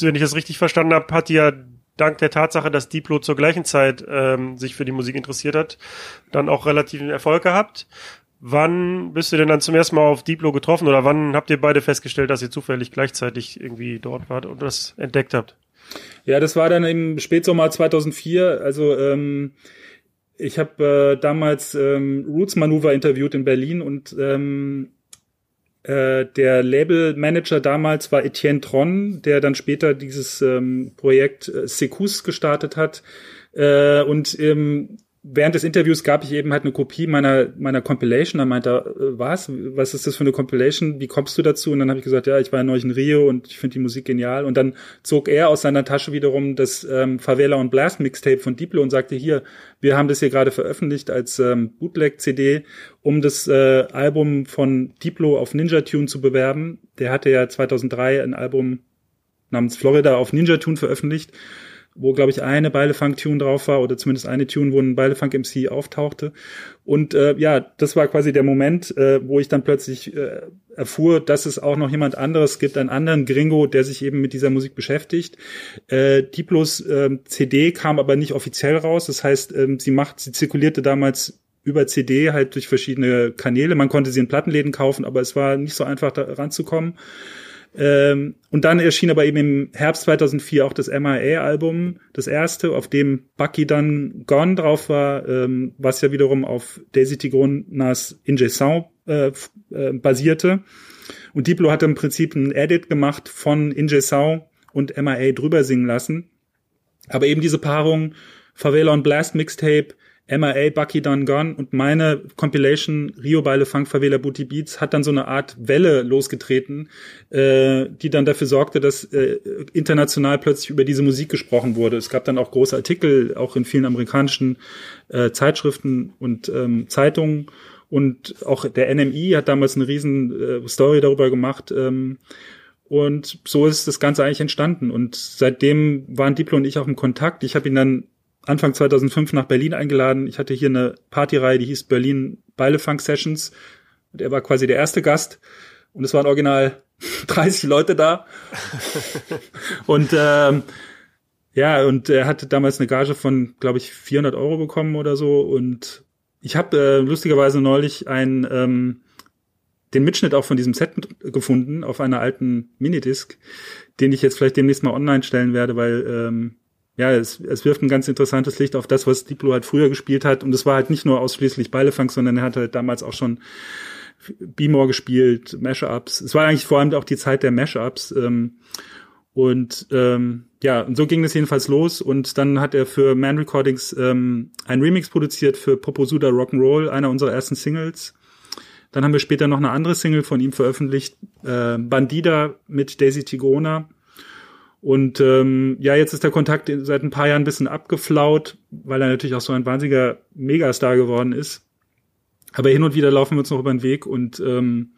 wenn ich das richtig verstanden habe, hat die ja dank der Tatsache, dass Diplo zur gleichen Zeit ähm, sich für die Musik interessiert hat, dann auch relativen Erfolg gehabt. Wann bist du denn dann zum ersten Mal auf Diplo getroffen oder wann habt ihr beide festgestellt, dass ihr zufällig gleichzeitig irgendwie dort wart und das entdeckt habt? Ja, das war dann im Spätsommer 2004. Also ähm, ich habe äh, damals ähm, Roots Maneuver interviewt in Berlin und ähm, äh, der Labelmanager damals war Etienne Tron, der dann später dieses ähm, Projekt äh, Secus gestartet hat. Äh, und ähm, während des Interviews gab ich eben halt eine Kopie meiner meiner Compilation. Da meinte er, äh, was? Was ist das für eine Compilation? Wie kommst du dazu? Und dann habe ich gesagt, ja, ich war neulich in Rio und ich finde die Musik genial. Und dann zog er aus seiner Tasche wiederum das ähm, Favela und Blast Mixtape von Diplo und sagte, hier, wir haben das hier gerade veröffentlicht als ähm, Bootleg-CD, um das äh, Album von Diplo auf Ninja Tune zu bewerben. Der hatte ja 2003 ein Album namens Florida auf Ninja Tune veröffentlicht wo, glaube ich, eine Beilefunk-Tune drauf war oder zumindest eine Tune, wo ein Beilefunk-MC auftauchte. Und äh, ja, das war quasi der Moment, äh, wo ich dann plötzlich äh, erfuhr, dass es auch noch jemand anderes gibt, einen anderen Gringo, der sich eben mit dieser Musik beschäftigt. Äh, Diplos äh, CD kam aber nicht offiziell raus. Das heißt, äh, sie macht, sie zirkulierte damals über CD halt durch verschiedene Kanäle. Man konnte sie in Plattenläden kaufen, aber es war nicht so einfach da ranzukommen. Ähm, und dann erschien aber eben im Herbst 2004 auch das MIA-Album, das erste, auf dem Bucky dann Gone drauf war, ähm, was ja wiederum auf Daisy Tigronas Inge Sound äh, äh, basierte. Und Diplo hatte im Prinzip ein Edit gemacht von Inge Sound und MIA drüber singen lassen. Aber eben diese Paarung Favela und Blast Mixtape MIA, Bucky Done Gone und meine Compilation Rio Beile Funk Favela Booty Beats hat dann so eine Art Welle losgetreten, äh, die dann dafür sorgte, dass äh, international plötzlich über diese Musik gesprochen wurde. Es gab dann auch große Artikel, auch in vielen amerikanischen äh, Zeitschriften und ähm, Zeitungen. Und auch der NMI hat damals eine riesen äh, Story darüber gemacht. Ähm, und so ist das Ganze eigentlich entstanden. Und seitdem waren Diplo und ich auch im Kontakt. Ich habe ihn dann Anfang 2005 nach Berlin eingeladen. Ich hatte hier eine Partyreihe, die hieß Berlin Beilefunk Sessions. Und er war quasi der erste Gast. Und es waren original 30 Leute da. und ähm, ja, und er hatte damals eine Gage von, glaube ich, 400 Euro bekommen oder so. Und ich habe äh, lustigerweise neulich ein ähm, den Mitschnitt auch von diesem Set gefunden auf einer alten Minidisc, den ich jetzt vielleicht demnächst mal online stellen werde, weil ähm, ja, es, es wirft ein ganz interessantes Licht auf das, was Diplo halt früher gespielt hat. Und es war halt nicht nur ausschließlich Beilefunk, sondern er hat halt damals auch schon B-More gespielt, Mashups. Es war eigentlich vor allem auch die Zeit der Mashups. Ähm, und ähm, ja, und so ging es jedenfalls los. Und dann hat er für Man Recordings ähm, ein Remix produziert für Poposuda Rock'n'Roll, einer unserer ersten Singles. Dann haben wir später noch eine andere Single von ihm veröffentlicht, äh, Bandida mit Daisy Tigona. Und ähm, ja, jetzt ist der Kontakt seit ein paar Jahren ein bisschen abgeflaut, weil er natürlich auch so ein wahnsinniger Megastar geworden ist. Aber hin und wieder laufen wir uns noch über den Weg und ähm,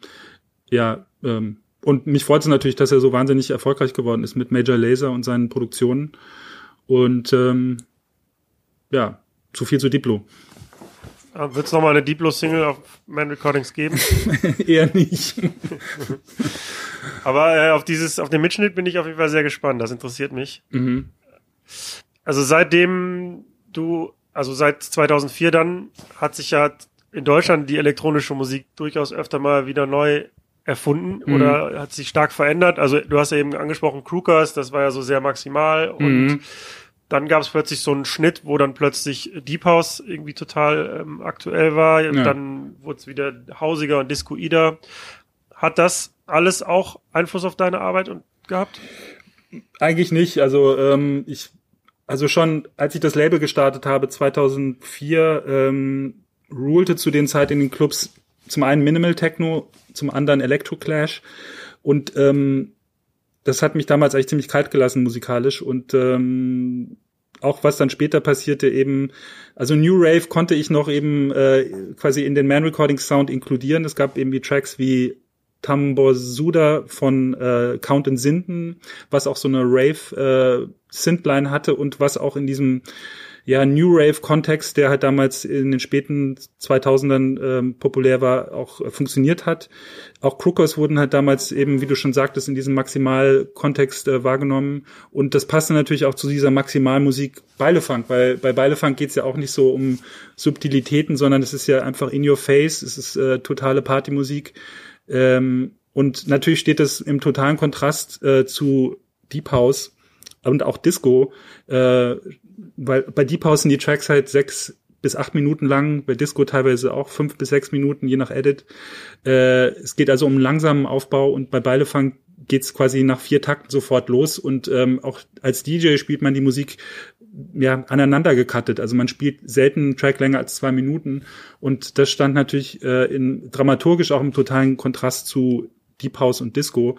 ja, ähm, und mich freut es natürlich, dass er so wahnsinnig erfolgreich geworden ist mit Major Laser und seinen Produktionen. Und ähm, ja, zu viel zu Diplo. Wird es nochmal eine Diplo-Single auf Man Recordings geben? Eher nicht. Aber äh, auf dieses, auf den Mitschnitt bin ich auf jeden Fall sehr gespannt. Das interessiert mich. Mhm. Also seitdem du, also seit 2004 dann, hat sich ja in Deutschland die elektronische Musik durchaus öfter mal wieder neu erfunden mhm. oder hat sich stark verändert. Also du hast ja eben angesprochen Krukers, das war ja so sehr maximal und mhm dann gab es plötzlich so einen Schnitt, wo dann plötzlich Deep House irgendwie total ähm, aktuell war. Ja. Dann wurde es wieder hausiger und discoider. Hat das alles auch Einfluss auf deine Arbeit und gehabt? Eigentlich nicht. Also ähm, ich, also schon, als ich das Label gestartet habe 2004, ähm, rulte zu den Zeit in den Clubs zum einen Minimal Techno, zum anderen Electro Clash und ähm, das hat mich damals eigentlich ziemlich kalt gelassen musikalisch und ähm, auch was dann später passierte eben, also New Rave konnte ich noch eben äh, quasi in den Man Recording Sound inkludieren. Es gab eben die Tracks wie Tambosuda von äh, Count in Sinden, was auch so eine Rave äh, Synthline hatte und was auch in diesem ja, New Rave-Kontext, der halt damals in den späten 2000ern ähm, populär war, auch äh, funktioniert hat. Auch Crookers wurden halt damals eben, wie du schon sagtest, in diesem Maximal-Kontext äh, wahrgenommen. Und das passte natürlich auch zu dieser Maximalmusik Beilefunk, weil bei Beilefunk geht's ja auch nicht so um Subtilitäten, sondern es ist ja einfach in your face, es ist äh, totale Partymusik. Ähm, und natürlich steht das im totalen Kontrast äh, zu Deep House und auch Disco. Äh, weil bei Deep House sind die Tracks halt sechs bis acht Minuten lang, bei Disco teilweise auch fünf bis sechs Minuten, je nach Edit. Äh, es geht also um einen langsamen Aufbau und bei Beilefang geht's quasi nach vier Takten sofort los und ähm, auch als DJ spielt man die Musik ja aneinander gecuttet. Also man spielt selten einen Track länger als zwei Minuten und das stand natürlich äh, in dramaturgisch auch im totalen Kontrast zu Deep House und Disco.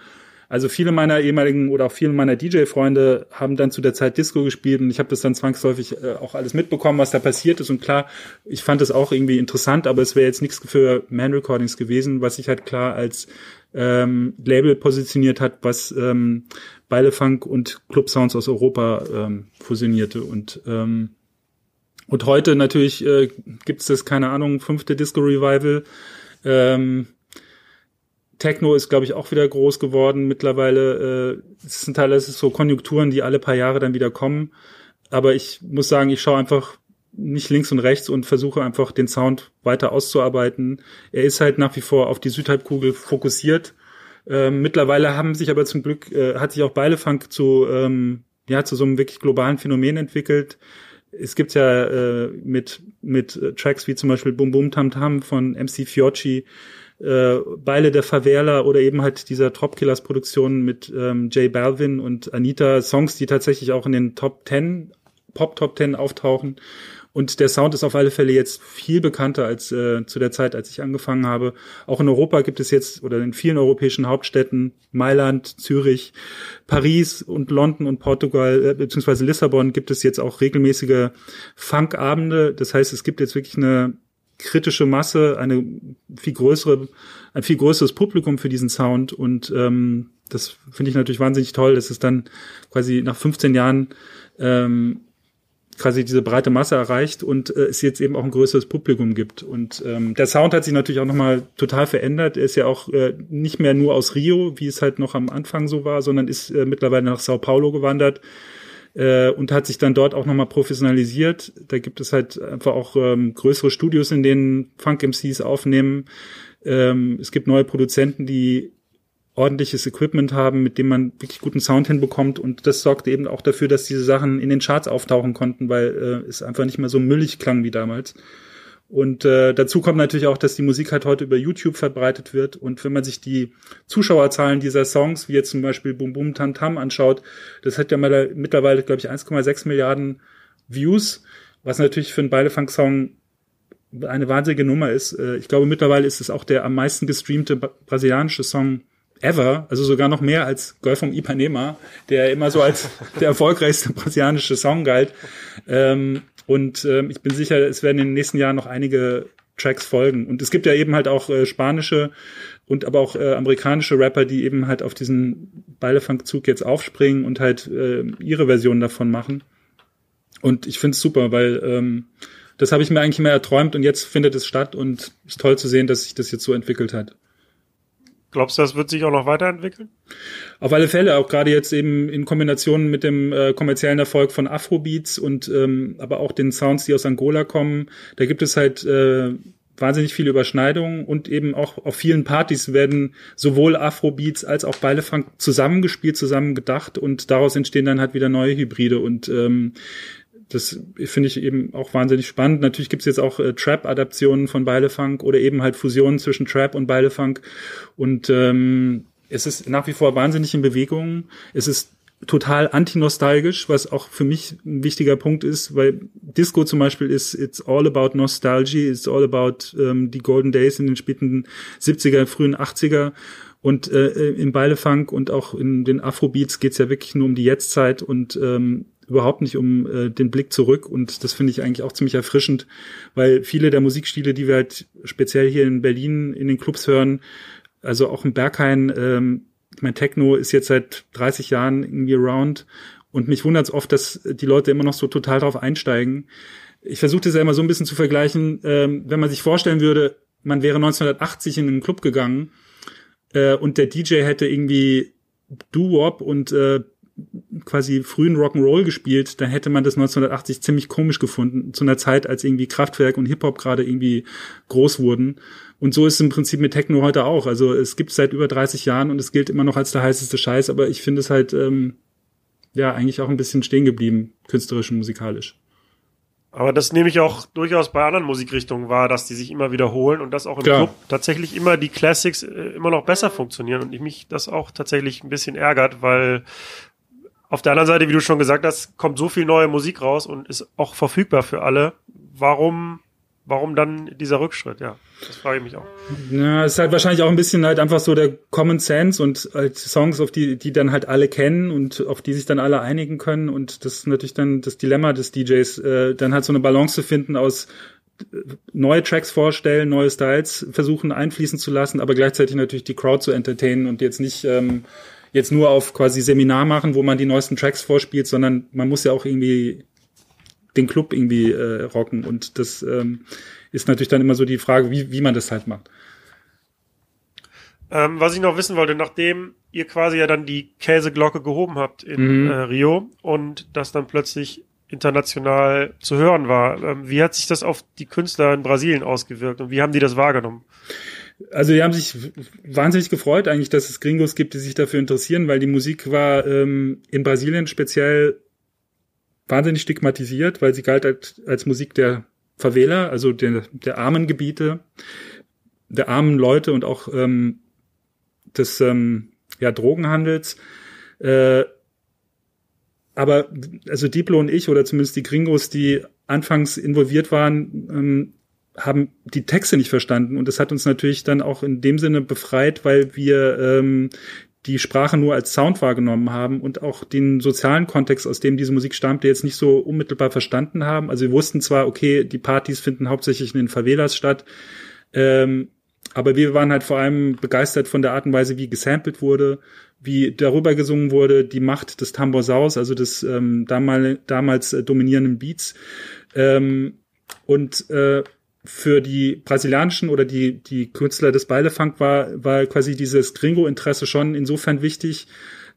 Also viele meiner ehemaligen oder auch viele meiner DJ-Freunde haben dann zu der Zeit Disco gespielt und ich habe das dann zwangsläufig äh, auch alles mitbekommen, was da passiert ist. Und klar, ich fand es auch irgendwie interessant, aber es wäre jetzt nichts für Man-Recordings gewesen, was sich halt klar als ähm, Label positioniert hat, was ähm, Beilefunk und Club Sounds aus Europa ähm, fusionierte. Und ähm, und heute natürlich äh, gibt es das, keine Ahnung, fünfte Disco Revival. Ähm, Techno ist, glaube ich, auch wieder groß geworden mittlerweile. Äh, es sind teilweise so Konjunkturen, die alle paar Jahre dann wieder kommen. Aber ich muss sagen, ich schaue einfach nicht links und rechts und versuche einfach den Sound weiter auszuarbeiten. Er ist halt nach wie vor auf die Südhalbkugel fokussiert. Ähm, mittlerweile haben sich aber zum Glück, äh, hat sich auch Beilefunk zu, ähm, ja, zu so einem wirklich globalen Phänomen entwickelt. Es gibt ja äh, mit, mit Tracks wie zum Beispiel Bum Bum Tam Tam von MC Fiocchi, äh, Beile der Favela oder eben halt dieser Tropkillers Produktion mit ähm, Jay Balvin und Anita, Songs, die tatsächlich auch in den Top Ten, Pop Top Ten auftauchen. Und der Sound ist auf alle Fälle jetzt viel bekannter als äh, zu der Zeit, als ich angefangen habe. Auch in Europa gibt es jetzt oder in vielen europäischen Hauptstädten, Mailand, Zürich, Paris und London und Portugal äh, beziehungsweise Lissabon gibt es jetzt auch regelmäßige Funkabende. Das heißt, es gibt jetzt wirklich eine kritische Masse, eine viel größere, ein viel größeres Publikum für diesen Sound und ähm, das finde ich natürlich wahnsinnig toll, dass es dann quasi nach 15 Jahren ähm, quasi diese breite Masse erreicht und äh, es jetzt eben auch ein größeres Publikum gibt. Und ähm, der Sound hat sich natürlich auch nochmal total verändert. Er ist ja auch äh, nicht mehr nur aus Rio, wie es halt noch am Anfang so war, sondern ist äh, mittlerweile nach Sao Paulo gewandert äh, und hat sich dann dort auch nochmal professionalisiert. Da gibt es halt einfach auch ähm, größere Studios, in denen Funk-MCs aufnehmen. Ähm, es gibt neue Produzenten, die ordentliches Equipment haben, mit dem man wirklich guten Sound hinbekommt und das sorgte eben auch dafür, dass diese Sachen in den Charts auftauchen konnten, weil äh, es einfach nicht mehr so müllig klang wie damals. Und äh, dazu kommt natürlich auch, dass die Musik halt heute über YouTube verbreitet wird. Und wenn man sich die Zuschauerzahlen dieser Songs, wie jetzt zum Beispiel Boom Boom Tam Tam anschaut, das hat ja mittlerweile, glaube ich, 1,6 Milliarden Views, was natürlich für einen Beilefunk-Song eine wahnsinnige Nummer ist. Äh, ich glaube, mittlerweile ist es auch der am meisten gestreamte brasilianische Song ever, also sogar noch mehr als Golf vom Ipanema, der immer so als der erfolgreichste brasilianische Song galt. Ähm, und ähm, ich bin sicher, es werden in den nächsten Jahren noch einige Tracks folgen. Und es gibt ja eben halt auch äh, spanische und aber auch äh, amerikanische Rapper, die eben halt auf diesen Beilefunk-Zug jetzt aufspringen und halt äh, ihre Version davon machen. Und ich finde es super, weil ähm, das habe ich mir eigentlich immer erträumt und jetzt findet es statt und ist toll zu sehen, dass sich das jetzt so entwickelt hat. Glaubst du, das wird sich auch noch weiterentwickeln? Auf alle Fälle, auch gerade jetzt eben in Kombination mit dem äh, kommerziellen Erfolg von Afrobeats und ähm, aber auch den Sounds, die aus Angola kommen. Da gibt es halt äh, wahnsinnig viele Überschneidungen und eben auch auf vielen Partys werden sowohl Afrobeats als auch Beilefunk zusammengespielt, zusammen gedacht und daraus entstehen dann halt wieder neue Hybride und ähm, das finde ich eben auch wahnsinnig spannend. Natürlich gibt es jetzt auch äh, Trap-Adaptionen von Beilefunk oder eben halt Fusionen zwischen Trap und Beilefunk. Und ähm, es ist nach wie vor wahnsinnig in Bewegung. Es ist total antinostalgisch, was auch für mich ein wichtiger Punkt ist, weil Disco zum Beispiel ist it's all about Nostalgie, it's all about ähm, die Golden Days in den späten 70er, frühen 80er und äh, im Beilefunk und auch in den Afrobeats geht's ja wirklich nur um die Jetztzeit und ähm, überhaupt nicht um äh, den Blick zurück. Und das finde ich eigentlich auch ziemlich erfrischend, weil viele der Musikstile, die wir halt speziell hier in Berlin in den Clubs hören, also auch im Berghain, ähm, mein Techno ist jetzt seit 30 Jahren irgendwie around. Und mich wundert es oft, dass die Leute immer noch so total drauf einsteigen. Ich versuche das ja immer so ein bisschen zu vergleichen, ähm, wenn man sich vorstellen würde, man wäre 1980 in einen Club gegangen äh, und der DJ hätte irgendwie Doo-Wop und äh, quasi frühen Rock'n'Roll gespielt, dann hätte man das 1980 ziemlich komisch gefunden, zu einer Zeit, als irgendwie Kraftwerk und Hip-Hop gerade irgendwie groß wurden. Und so ist es im Prinzip mit Techno heute auch. Also es gibt seit über 30 Jahren und es gilt immer noch als der heißeste Scheiß, aber ich finde es halt ähm, ja eigentlich auch ein bisschen stehen geblieben, künstlerisch und musikalisch. Aber das nehme ich auch durchaus bei anderen Musikrichtungen wahr, dass die sich immer wiederholen und dass auch im Klar. Club tatsächlich immer die Classics äh, immer noch besser funktionieren und ich mich das auch tatsächlich ein bisschen ärgert, weil auf der anderen Seite, wie du schon gesagt hast, kommt so viel neue Musik raus und ist auch verfügbar für alle. Warum, warum dann dieser Rückschritt? Ja, das frage ich mich auch. Ja, es ist halt wahrscheinlich auch ein bisschen halt einfach so der Common Sense und halt Songs, auf die, die dann halt alle kennen und auf die sich dann alle einigen können. Und das ist natürlich dann das Dilemma des DJs, äh, dann halt so eine Balance zu finden aus äh, neue Tracks vorstellen, neue Styles versuchen einfließen zu lassen, aber gleichzeitig natürlich die Crowd zu entertainen und jetzt nicht ähm, jetzt nur auf quasi Seminar machen, wo man die neuesten Tracks vorspielt, sondern man muss ja auch irgendwie den Club irgendwie äh, rocken. Und das ähm, ist natürlich dann immer so die Frage, wie, wie man das halt macht. Ähm, was ich noch wissen wollte, nachdem ihr quasi ja dann die Käseglocke gehoben habt in mhm. äh, Rio und das dann plötzlich international zu hören war, ähm, wie hat sich das auf die Künstler in Brasilien ausgewirkt und wie haben die das wahrgenommen? Also die haben sich wahnsinnig gefreut eigentlich, dass es Gringos gibt, die sich dafür interessieren, weil die Musik war ähm, in Brasilien speziell wahnsinnig stigmatisiert, weil sie galt als, als Musik der Favela, also der, der armen Gebiete, der armen Leute und auch ähm, des ähm, ja, Drogenhandels. Äh, aber also Diplo und ich oder zumindest die Gringos, die anfangs involviert waren, ähm, haben die Texte nicht verstanden und das hat uns natürlich dann auch in dem Sinne befreit, weil wir ähm, die Sprache nur als Sound wahrgenommen haben und auch den sozialen Kontext, aus dem diese Musik stammte, jetzt nicht so unmittelbar verstanden haben. Also wir wussten zwar, okay, die Partys finden hauptsächlich in den Favelas statt, ähm, aber wir waren halt vor allem begeistert von der Art und Weise, wie gesampelt wurde, wie darüber gesungen wurde, die Macht des Tamborsaus, also des ähm, damals, damals äh, dominierenden Beats. Ähm, und äh, für die brasilianischen oder die, die Künstler des Beilefunk war, war quasi dieses Gringo-Interesse schon insofern wichtig,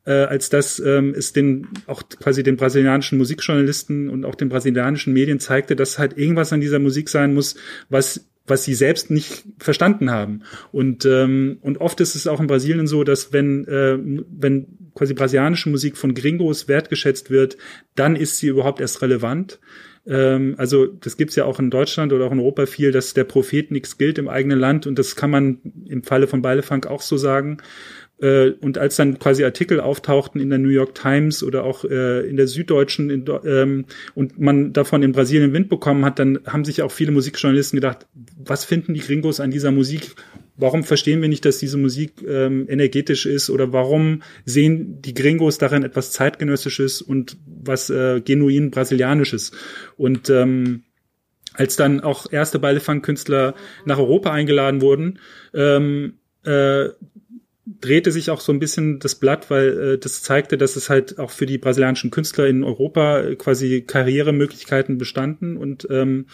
äh, als dass ähm, es den auch quasi den brasilianischen Musikjournalisten und auch den brasilianischen Medien zeigte, dass halt irgendwas an dieser Musik sein muss, was was sie selbst nicht verstanden haben. Und, ähm, und oft ist es auch in Brasilien so, dass wenn, äh, wenn quasi brasilianische Musik von Gringos wertgeschätzt wird, dann ist sie überhaupt erst relevant. Ähm, also das gibt's ja auch in Deutschland oder auch in Europa viel, dass der Prophet nichts gilt im eigenen Land und das kann man im Falle von Beilefunk auch so sagen. Äh, und als dann quasi Artikel auftauchten in der New York Times oder auch äh, in der Süddeutschen in, ähm, und man davon in Brasilien Wind bekommen hat, dann haben sich auch viele Musikjournalisten gedacht, was finden die Gringos an dieser Musik? Warum verstehen wir nicht, dass diese Musik ähm, energetisch ist oder warum sehen die Gringos darin etwas zeitgenössisches und was äh, genuin brasilianisches? Und ähm, als dann auch erste Beilefang-Künstler nach Europa eingeladen wurden, ähm, äh, drehte sich auch so ein bisschen das Blatt, weil äh, das zeigte, dass es halt auch für die brasilianischen Künstler in Europa äh, quasi Karrieremöglichkeiten bestanden und ähm,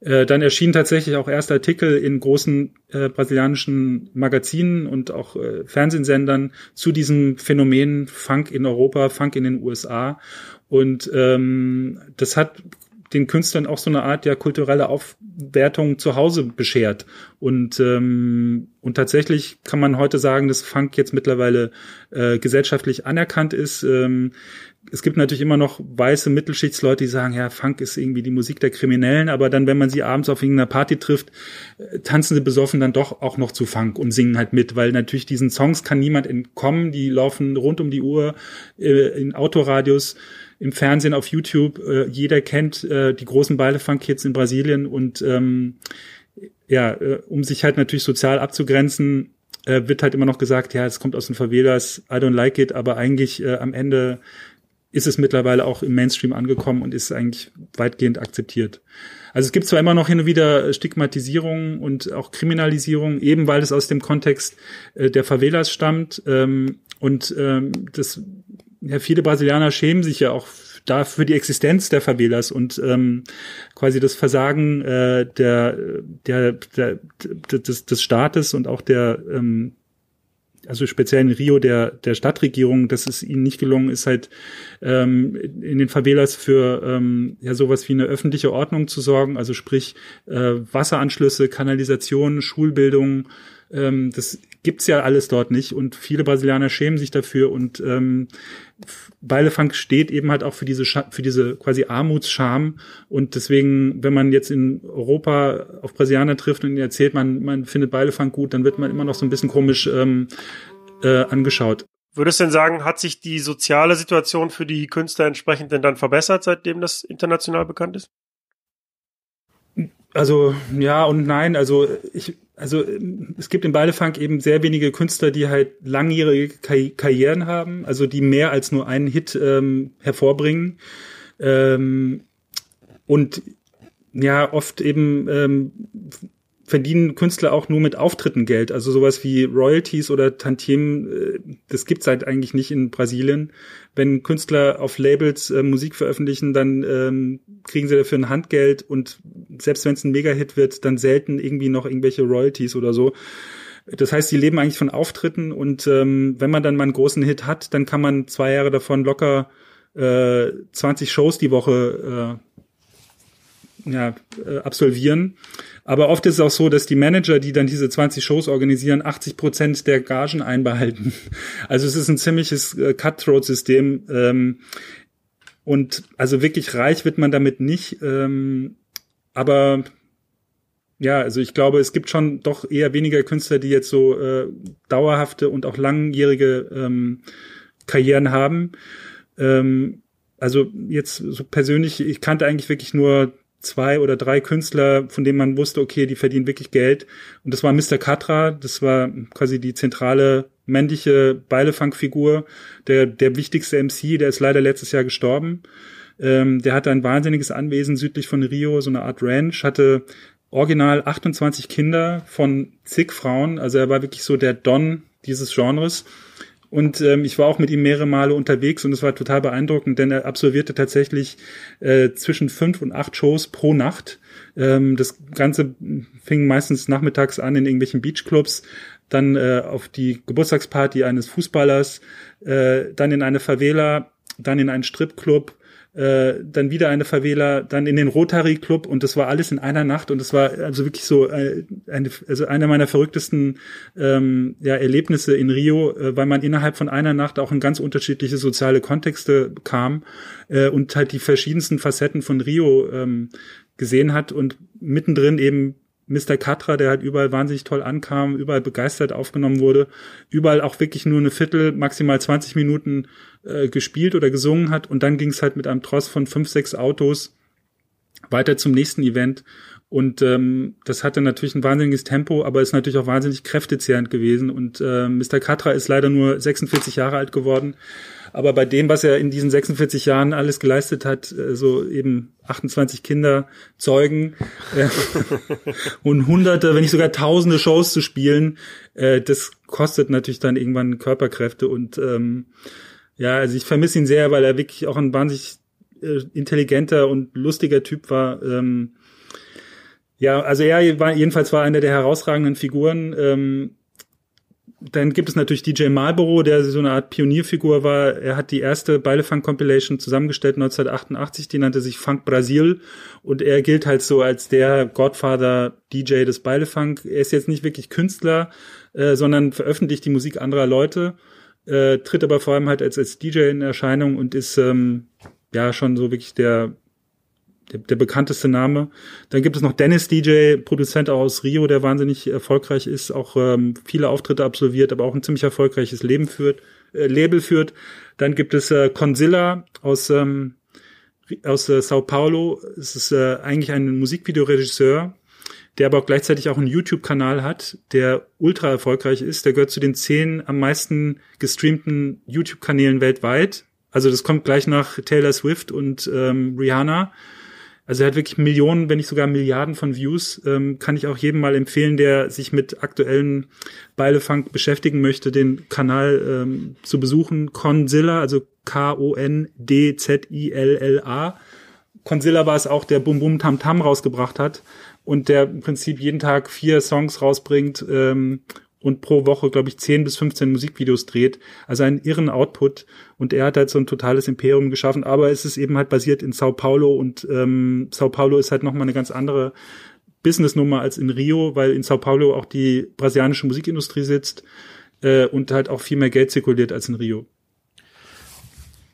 äh, dann erschienen tatsächlich auch erste Artikel in großen äh, brasilianischen Magazinen und auch äh, Fernsehsendern zu diesem Phänomen Funk in Europa, Funk in den USA. Und ähm, das hat den Künstlern auch so eine Art ja kulturelle Aufwertung zu Hause beschert. Und, ähm, und tatsächlich kann man heute sagen, dass Funk jetzt mittlerweile äh, gesellschaftlich anerkannt ist. Ähm, es gibt natürlich immer noch weiße Mittelschichtsleute, die sagen, ja, Funk ist irgendwie die Musik der Kriminellen, aber dann, wenn man sie abends auf irgendeiner Party trifft, äh, tanzen sie besoffen dann doch auch noch zu Funk und singen halt mit, weil natürlich diesen Songs kann niemand entkommen, die laufen rund um die Uhr äh, in Autoradios im Fernsehen, auf YouTube. Äh, jeder kennt äh, die großen Beilefunk-Kids in Brasilien und ähm, ja, äh, um sich halt natürlich sozial abzugrenzen, äh, wird halt immer noch gesagt, ja, es kommt aus den Favelas, I don't like it, aber eigentlich äh, am Ende ist es mittlerweile auch im Mainstream angekommen und ist eigentlich weitgehend akzeptiert. Also es gibt zwar immer noch hin und wieder Stigmatisierung und auch Kriminalisierung, eben weil es aus dem Kontext äh, der Favelas stammt ähm, und ähm, das ja, viele Brasilianer schämen sich ja auch da für die Existenz der Favelas und ähm, quasi das Versagen äh, der, der, der, des, des Staates und auch der ähm, also speziell in Rio der der Stadtregierung, dass es ihnen nicht gelungen ist, halt ähm, in den Favelas für ähm, ja sowas wie eine öffentliche Ordnung zu sorgen, also sprich äh, Wasseranschlüsse, Kanalisation, Schulbildung, ähm, das gibt's ja alles dort nicht und viele Brasilianer schämen sich dafür und ähm, Beilefunk steht eben halt auch für diese für diese quasi Armutsscham und deswegen, wenn man jetzt in Europa auf Brasilianer trifft und ihnen erzählt, man man findet Beilefunk gut, dann wird man immer noch so ein bisschen komisch ähm, äh, angeschaut. Würdest du denn sagen, hat sich die soziale Situation für die Künstler entsprechend denn dann verbessert, seitdem das international bekannt ist? Also ja und nein. Also ich, also es gibt in Beilefunk eben sehr wenige Künstler, die halt langjährige Karrieren haben, also die mehr als nur einen Hit ähm, hervorbringen. Ähm, und ja, oft eben ähm, verdienen Künstler auch nur mit Auftritten Geld. Also sowas wie Royalties oder Tantiemen, äh, das gibt's halt eigentlich nicht in Brasilien. Wenn Künstler auf Labels äh, Musik veröffentlichen, dann ähm, kriegen sie dafür ein Handgeld und selbst wenn es ein Mega-Hit wird, dann selten irgendwie noch irgendwelche Royalties oder so. Das heißt, sie leben eigentlich von Auftritten und ähm, wenn man dann mal einen großen Hit hat, dann kann man zwei Jahre davon locker äh, 20 Shows die Woche äh, ja, äh, absolvieren. Aber oft ist es auch so, dass die Manager, die dann diese 20 Shows organisieren, 80 Prozent der Gagen einbehalten. Also es ist ein ziemliches äh, Cutthroat-System. Ähm, und also wirklich reich wird man damit nicht. Ähm, aber ja, also ich glaube, es gibt schon doch eher weniger Künstler, die jetzt so äh, dauerhafte und auch langjährige ähm, Karrieren haben. Ähm, also jetzt so persönlich, ich kannte eigentlich wirklich nur zwei oder drei Künstler, von denen man wusste, okay, die verdienen wirklich Geld. Und das war Mr. Katra, das war quasi die zentrale männliche Beilefunk-Figur, der, der wichtigste MC, der ist leider letztes Jahr gestorben. Ähm, der hatte ein wahnsinniges Anwesen südlich von Rio, so eine Art Ranch, hatte original 28 Kinder von zig Frauen. Also er war wirklich so der Don dieses Genres. Und ähm, ich war auch mit ihm mehrere Male unterwegs und es war total beeindruckend, denn er absolvierte tatsächlich äh, zwischen fünf und acht Shows pro Nacht. Ähm, das Ganze fing meistens nachmittags an in irgendwelchen Beachclubs, dann äh, auf die Geburtstagsparty eines Fußballers, äh, dann in eine Favela, dann in einen Stripclub, äh, dann wieder eine Favela, dann in den Rotary Club und das war alles in einer Nacht und das war also wirklich so äh, eine, also einer meiner verrücktesten ähm, ja, Erlebnisse in Rio, äh, weil man innerhalb von einer Nacht auch in ganz unterschiedliche soziale Kontexte kam äh, und halt die verschiedensten Facetten von Rio ähm, gesehen hat und mittendrin eben Mr. Katra, der halt überall wahnsinnig toll ankam, überall begeistert aufgenommen wurde, überall auch wirklich nur eine Viertel, maximal 20 Minuten äh, gespielt oder gesungen hat und dann ging es halt mit einem Tross von fünf, sechs Autos weiter zum nächsten Event und ähm, das hatte natürlich ein wahnsinniges Tempo, aber ist natürlich auch wahnsinnig kräftezehrend gewesen und äh, Mr. Katra ist leider nur 46 Jahre alt geworden aber bei dem, was er in diesen 46 Jahren alles geleistet hat, äh, so eben 28 Kinder zeugen äh, und hunderte, wenn nicht sogar tausende Shows zu spielen, äh, das kostet natürlich dann irgendwann Körperkräfte und ähm, ja, also ich vermisse ihn sehr, weil er wirklich auch ein wahnsinnig äh, intelligenter und lustiger Typ war. Ähm, ja, also er war jedenfalls war einer der herausragenden Figuren. Ähm, dann gibt es natürlich DJ Marlboro, der so eine Art Pionierfigur war. Er hat die erste Beilefunk Compilation zusammengestellt 1988, die nannte sich Funk Brasil und er gilt halt so als der Godfather DJ des Beilefunk. Er ist jetzt nicht wirklich Künstler, äh, sondern veröffentlicht die Musik anderer Leute, äh, tritt aber vor allem halt als, als DJ in Erscheinung und ist ähm, ja schon so wirklich der der, der bekannteste Name. Dann gibt es noch Dennis DJ, Produzent aus Rio, der wahnsinnig erfolgreich ist, auch ähm, viele Auftritte absolviert, aber auch ein ziemlich erfolgreiches Leben führt, äh, Label führt. Dann gibt es äh, Conzilla aus ähm, aus äh, Sao Paulo. Es ist äh, eigentlich ein Musikvideoregisseur, der aber auch gleichzeitig auch einen YouTube-Kanal hat, der ultra erfolgreich ist. Der gehört zu den zehn am meisten gestreamten YouTube-Kanälen weltweit. Also das kommt gleich nach Taylor Swift und ähm, Rihanna. Also er hat wirklich Millionen, wenn nicht sogar Milliarden von Views. Ähm, kann ich auch jedem mal empfehlen, der sich mit aktuellen Beilefunk beschäftigen möchte, den Kanal ähm, zu besuchen. Conzilla, also K-O-N-D-Z-I-L-L-A. Conzilla war es auch, der Bum Bum Tam Tam rausgebracht hat und der im Prinzip jeden Tag vier Songs rausbringt ähm, und pro Woche, glaube ich, 10 bis 15 Musikvideos dreht. Also einen irren Output. Und er hat halt so ein totales Imperium geschaffen. Aber es ist eben halt basiert in Sao Paulo und ähm, Sao Paulo ist halt nochmal eine ganz andere Businessnummer als in Rio, weil in Sao Paulo auch die brasilianische Musikindustrie sitzt äh, und halt auch viel mehr Geld zirkuliert als in Rio.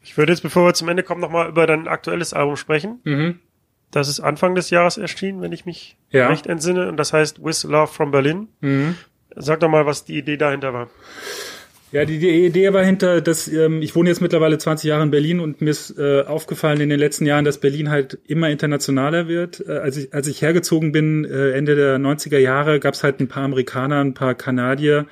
Ich würde jetzt, bevor wir zum Ende kommen, nochmal über dein aktuelles Album sprechen. Mhm. Das ist Anfang des Jahres erschienen, wenn ich mich ja. recht entsinne. Und das heißt With Love from Berlin. Mhm. Sag doch mal, was die Idee dahinter war. Ja, die, die Idee war hinter, dass ähm, ich wohne jetzt mittlerweile 20 Jahre in Berlin und mir ist äh, aufgefallen in den letzten Jahren, dass Berlin halt immer internationaler wird. Äh, als, ich, als ich hergezogen bin, äh, Ende der 90er Jahre, gab es halt ein paar Amerikaner, ein paar Kanadier,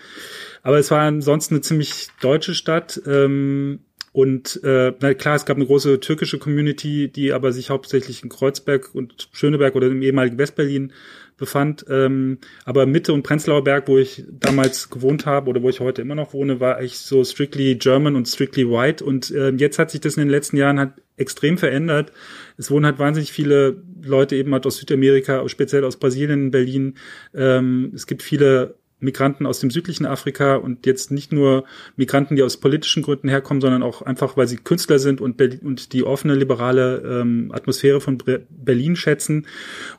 aber es war ansonsten eine ziemlich deutsche Stadt. Ähm, und äh, na klar, es gab eine große türkische Community, die aber sich hauptsächlich in Kreuzberg und Schöneberg oder im ehemaligen Westberlin befand. Ähm, aber Mitte und Prenzlauer Berg, wo ich damals gewohnt habe oder wo ich heute immer noch wohne, war ich so strictly German und strictly white. Und äh, jetzt hat sich das in den letzten Jahren halt extrem verändert. Es wohnen halt wahnsinnig viele Leute eben halt aus Südamerika, speziell aus Brasilien, in Berlin. Ähm, es gibt viele Migranten aus dem südlichen Afrika und jetzt nicht nur Migranten, die aus politischen Gründen herkommen, sondern auch einfach, weil sie Künstler sind und, Berlin, und die offene liberale ähm, Atmosphäre von Berlin schätzen.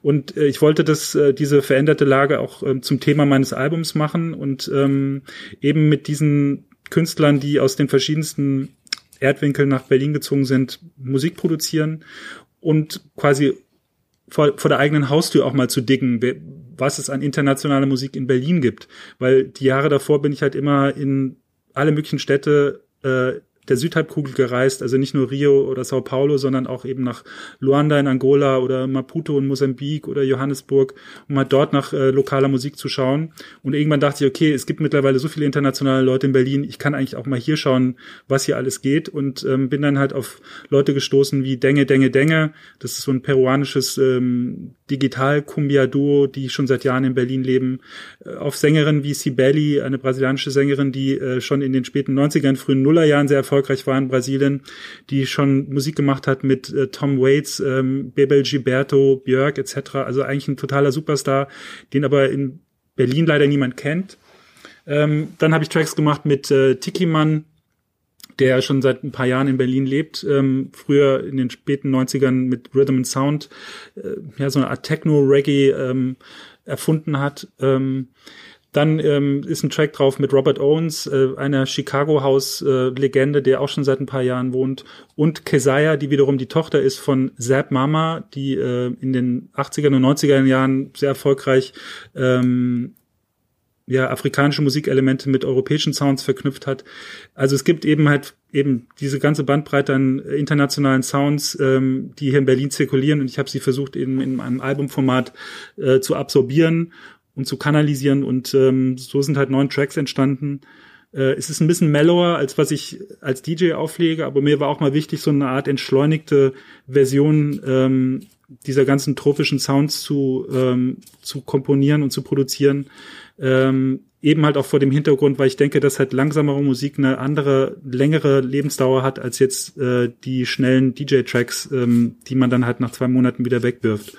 Und äh, ich wollte das, äh, diese veränderte Lage auch äh, zum Thema meines Albums machen und ähm, eben mit diesen Künstlern, die aus den verschiedensten Erdwinkeln nach Berlin gezogen sind, Musik produzieren und quasi vor, vor der eigenen Haustür auch mal zu dicken, was es an internationaler Musik in Berlin gibt. Weil die Jahre davor bin ich halt immer in alle möglichen Städte äh, der Südhalbkugel gereist, also nicht nur Rio oder Sao Paulo, sondern auch eben nach Luanda in Angola oder Maputo in Mosambik oder Johannesburg, um halt dort nach äh, lokaler Musik zu schauen. Und irgendwann dachte ich, okay, es gibt mittlerweile so viele internationale Leute in Berlin, ich kann eigentlich auch mal hier schauen, was hier alles geht und ähm, bin dann halt auf Leute gestoßen wie Denge, Denge, Denge. Das ist so ein peruanisches ähm, Digital-Cumbia-Duo, die schon seit Jahren in Berlin leben. Äh, auf Sängerinnen wie Sibeli, eine brasilianische Sängerin, die äh, schon in den späten 90ern, frühen Nullerjahren sehr erfolgreich war in Brasilien, die schon Musik gemacht hat mit äh, Tom Waits, ähm, Bebel Gilberto, Björk etc. Also eigentlich ein totaler Superstar, den aber in Berlin leider niemand kennt. Ähm, dann habe ich Tracks gemacht mit äh, Tiki Man, der schon seit ein paar Jahren in Berlin lebt, ähm, früher in den späten 90ern mit Rhythm and Sound, äh, ja, so eine Art Techno-Reggae ähm, erfunden hat. Ähm, dann ähm, ist ein Track drauf mit Robert Owens, äh, einer Chicago House-Legende, äh, der auch schon seit ein paar Jahren wohnt. Und Keziah, die wiederum die Tochter ist von Zap Mama, die äh, in den 80er und 90er Jahren sehr erfolgreich ähm, ja, afrikanische Musikelemente mit europäischen Sounds verknüpft hat. Also es gibt eben halt eben diese ganze Bandbreite an internationalen Sounds, ähm, die hier in Berlin zirkulieren und ich habe sie versucht eben in einem Albumformat äh, zu absorbieren und zu kanalisieren und ähm, so sind halt neun Tracks entstanden. Äh, es ist ein bisschen mellower, als was ich als DJ auflege, aber mir war auch mal wichtig, so eine Art entschleunigte Version ähm, dieser ganzen tropischen Sounds zu, ähm, zu komponieren und zu produzieren. Ähm, eben halt auch vor dem Hintergrund, weil ich denke, dass halt langsamere Musik eine andere, längere Lebensdauer hat als jetzt äh, die schnellen DJ-Tracks, ähm, die man dann halt nach zwei Monaten wieder wegwirft.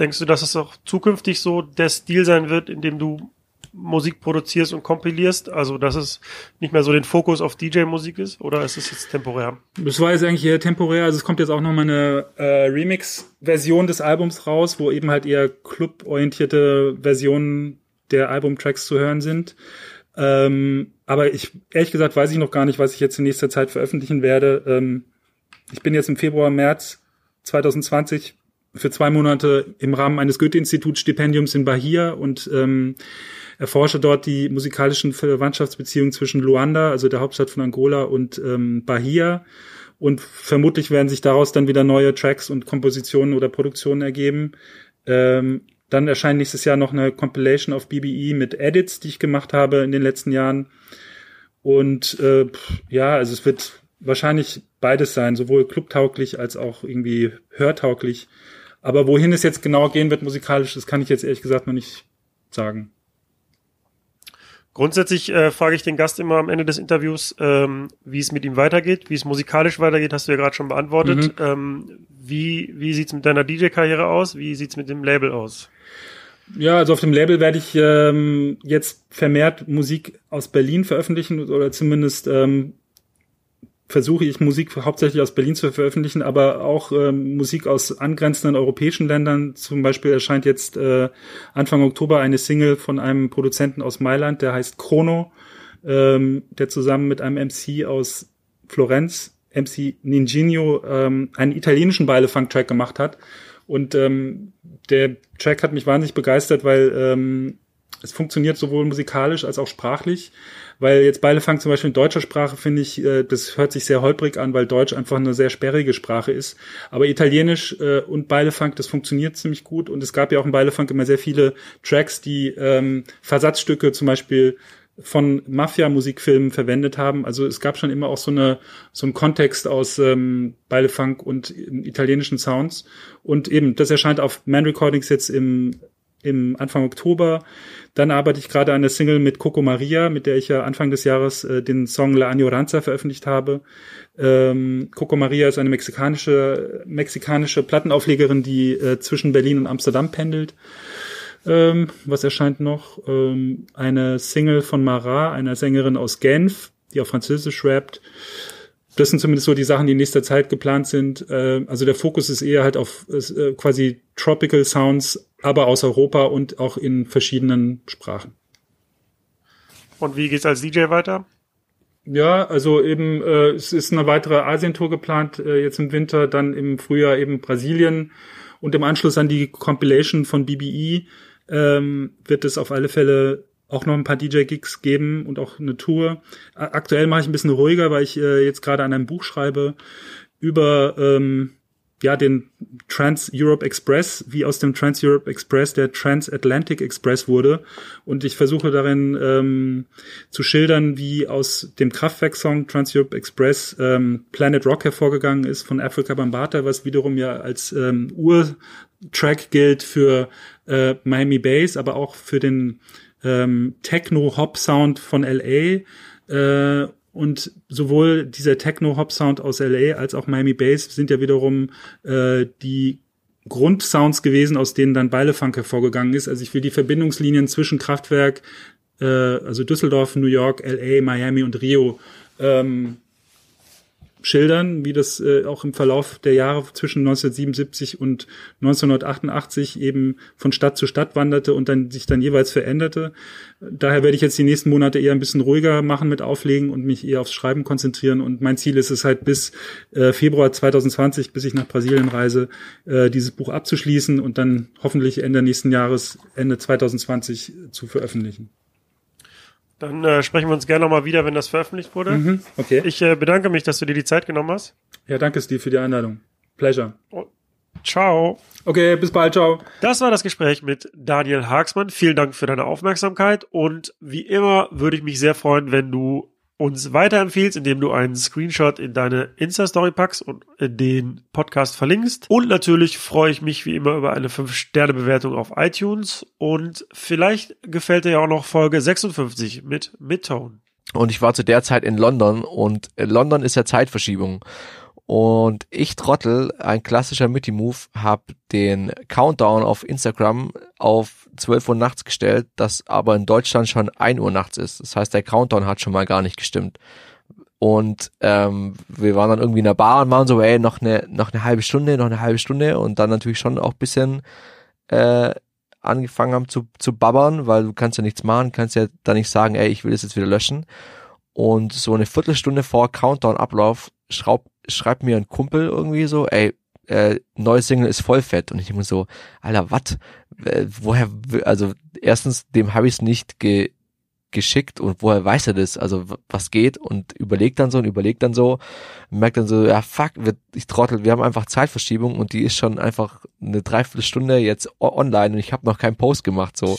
Denkst du, dass es auch zukünftig so der Stil sein wird, in dem du Musik produzierst und kompilierst? Also, dass es nicht mehr so den Fokus auf DJ-Musik ist? Oder ist es jetzt temporär? Das war jetzt eigentlich eher temporär. Also, es kommt jetzt auch noch mal eine äh, Remix-Version des Albums raus, wo eben halt eher club-orientierte Versionen der Albumtracks zu hören sind. Ähm, aber ich, ehrlich gesagt, weiß ich noch gar nicht, was ich jetzt in nächster Zeit veröffentlichen werde. Ähm, ich bin jetzt im Februar, März 2020 für zwei Monate im Rahmen eines Goethe-Institut-Stipendiums in Bahia und ähm, erforsche dort die musikalischen Verwandtschaftsbeziehungen zwischen Luanda, also der Hauptstadt von Angola, und ähm, Bahia. Und vermutlich werden sich daraus dann wieder neue Tracks und Kompositionen oder Produktionen ergeben. Ähm, dann erscheint nächstes Jahr noch eine Compilation auf BBE mit Edits, die ich gemacht habe in den letzten Jahren. Und äh, ja, also es wird wahrscheinlich beides sein, sowohl clubtauglich als auch irgendwie hörtauglich. Aber wohin es jetzt genau gehen wird musikalisch, das kann ich jetzt ehrlich gesagt noch nicht sagen. Grundsätzlich äh, frage ich den Gast immer am Ende des Interviews, ähm, wie es mit ihm weitergeht, wie es musikalisch weitergeht, hast du ja gerade schon beantwortet. Mhm. Ähm, wie wie sieht's mit deiner DJ-Karriere aus? Wie sieht's mit dem Label aus? Ja, also auf dem Label werde ich ähm, jetzt vermehrt Musik aus Berlin veröffentlichen oder zumindest ähm, versuche ich Musik hauptsächlich aus Berlin zu veröffentlichen, aber auch ähm, Musik aus angrenzenden europäischen Ländern. Zum Beispiel erscheint jetzt äh, Anfang Oktober eine Single von einem Produzenten aus Mailand, der heißt Chrono, ähm, der zusammen mit einem MC aus Florenz, MC Ninjinho, ähm, einen italienischen Beilefunk-Track gemacht hat. Und ähm, der Track hat mich wahnsinnig begeistert, weil ähm, es funktioniert sowohl musikalisch als auch sprachlich. Weil jetzt Beilefang zum Beispiel in deutscher Sprache finde ich, äh, das hört sich sehr holprig an, weil Deutsch einfach eine sehr sperrige Sprache ist. Aber Italienisch äh, und Beilefang, das funktioniert ziemlich gut. Und es gab ja auch in Beilefang immer sehr viele Tracks, die ähm, Versatzstücke zum Beispiel von Mafia-Musikfilmen verwendet haben. Also es gab schon immer auch so eine so einen Kontext aus ähm, Beilefunk und italienischen Sounds. Und eben, das erscheint auf Man Recordings jetzt im im Anfang Oktober. Dann arbeite ich gerade an der Single mit Coco Maria, mit der ich ja Anfang des Jahres äh, den Song La Añoranza veröffentlicht habe. Ähm, Coco Maria ist eine mexikanische, mexikanische Plattenauflegerin, die äh, zwischen Berlin und Amsterdam pendelt. ähm, was erscheint noch? Ähm, eine Single von Mara, einer Sängerin aus Genf, die auf Französisch rappt. Das sind zumindest so die Sachen, die in nächster Zeit geplant sind. Äh, also der Fokus ist eher halt auf äh, quasi Tropical Sounds, aber aus Europa und auch in verschiedenen Sprachen. Und wie geht's als DJ weiter? Ja, also eben, äh, es ist eine weitere Asientour geplant, äh, jetzt im Winter, dann im Frühjahr eben Brasilien und im Anschluss an die Compilation von BBE ähm, wird es auf alle Fälle auch noch ein paar DJ-Gigs geben und auch eine Tour. Aktuell mache ich ein bisschen ruhiger, weil ich äh, jetzt gerade an einem Buch schreibe über ähm, ja den Trans-Europe Express, wie aus dem Trans-Europe Express der Trans-Atlantic Express wurde. Und ich versuche darin ähm, zu schildern, wie aus dem Kraftwerk-Song Trans-Europe Express ähm, Planet Rock hervorgegangen ist von Africa Bambata, was wiederum ja als ähm, Ur-Track gilt für äh, Miami Bass, aber auch für den ähm, Techno-Hop-Sound von LA. Äh, und sowohl dieser Techno-Hop-Sound aus LA als auch Miami Bass sind ja wiederum äh, die Grundsounds gewesen, aus denen dann Beilefunk hervorgegangen ist. Also ich will die Verbindungslinien zwischen Kraftwerk, äh, also Düsseldorf, New York, LA, Miami und Rio ähm, schildern, wie das äh, auch im Verlauf der Jahre zwischen 1977 und 1988 eben von Stadt zu Stadt wanderte und dann sich dann jeweils veränderte. Daher werde ich jetzt die nächsten Monate eher ein bisschen ruhiger machen mit Auflegen und mich eher aufs Schreiben konzentrieren. Und mein Ziel ist es halt bis äh, Februar 2020, bis ich nach Brasilien reise, äh, dieses Buch abzuschließen und dann hoffentlich Ende nächsten Jahres, Ende 2020 zu veröffentlichen. Dann äh, sprechen wir uns gerne nochmal wieder, wenn das veröffentlicht wurde. Mhm, okay. Ich äh, bedanke mich, dass du dir die Zeit genommen hast. Ja, danke Steve für die Einladung. Pleasure. Oh, ciao. Okay, bis bald, ciao. Das war das Gespräch mit Daniel Hagsmann. Vielen Dank für deine Aufmerksamkeit und wie immer würde ich mich sehr freuen, wenn du uns weiterempfiehlst, indem du einen Screenshot in deine Insta-Story packst und den Podcast verlinkst. Und natürlich freue ich mich wie immer über eine 5-Sterne-Bewertung auf iTunes. Und vielleicht gefällt dir ja auch noch Folge 56 mit Midtone. Und ich war zu der Zeit in London und London ist ja Zeitverschiebung. Und ich Trottel, ein klassischer Mitty-Move, habe den Countdown auf Instagram auf 12 Uhr nachts gestellt, das aber in Deutschland schon 1 Uhr nachts ist. Das heißt, der Countdown hat schon mal gar nicht gestimmt. Und ähm, wir waren dann irgendwie in der Bar und waren so, ey, noch eine, noch eine halbe Stunde, noch eine halbe Stunde und dann natürlich schon auch bisschen äh, angefangen haben zu, zu babbern, weil du kannst ja nichts machen, kannst ja da nicht sagen, ey, ich will das jetzt wieder löschen. Und so eine Viertelstunde vor Countdown-Ablauf schraub, schreibt mir ein Kumpel irgendwie so, ey, äh, neues Single ist voll fett. Und ich denke mir so, Alter, was? Äh, woher, also erstens, dem habe ich es nicht ge geschickt und woher weiß er das? Also was geht? Und überlegt dann so und überlegt dann so, merkt dann so, ja fuck, ich trottel, wir haben einfach Zeitverschiebung und die ist schon einfach eine Dreiviertelstunde jetzt online und ich habe noch keinen Post gemacht so.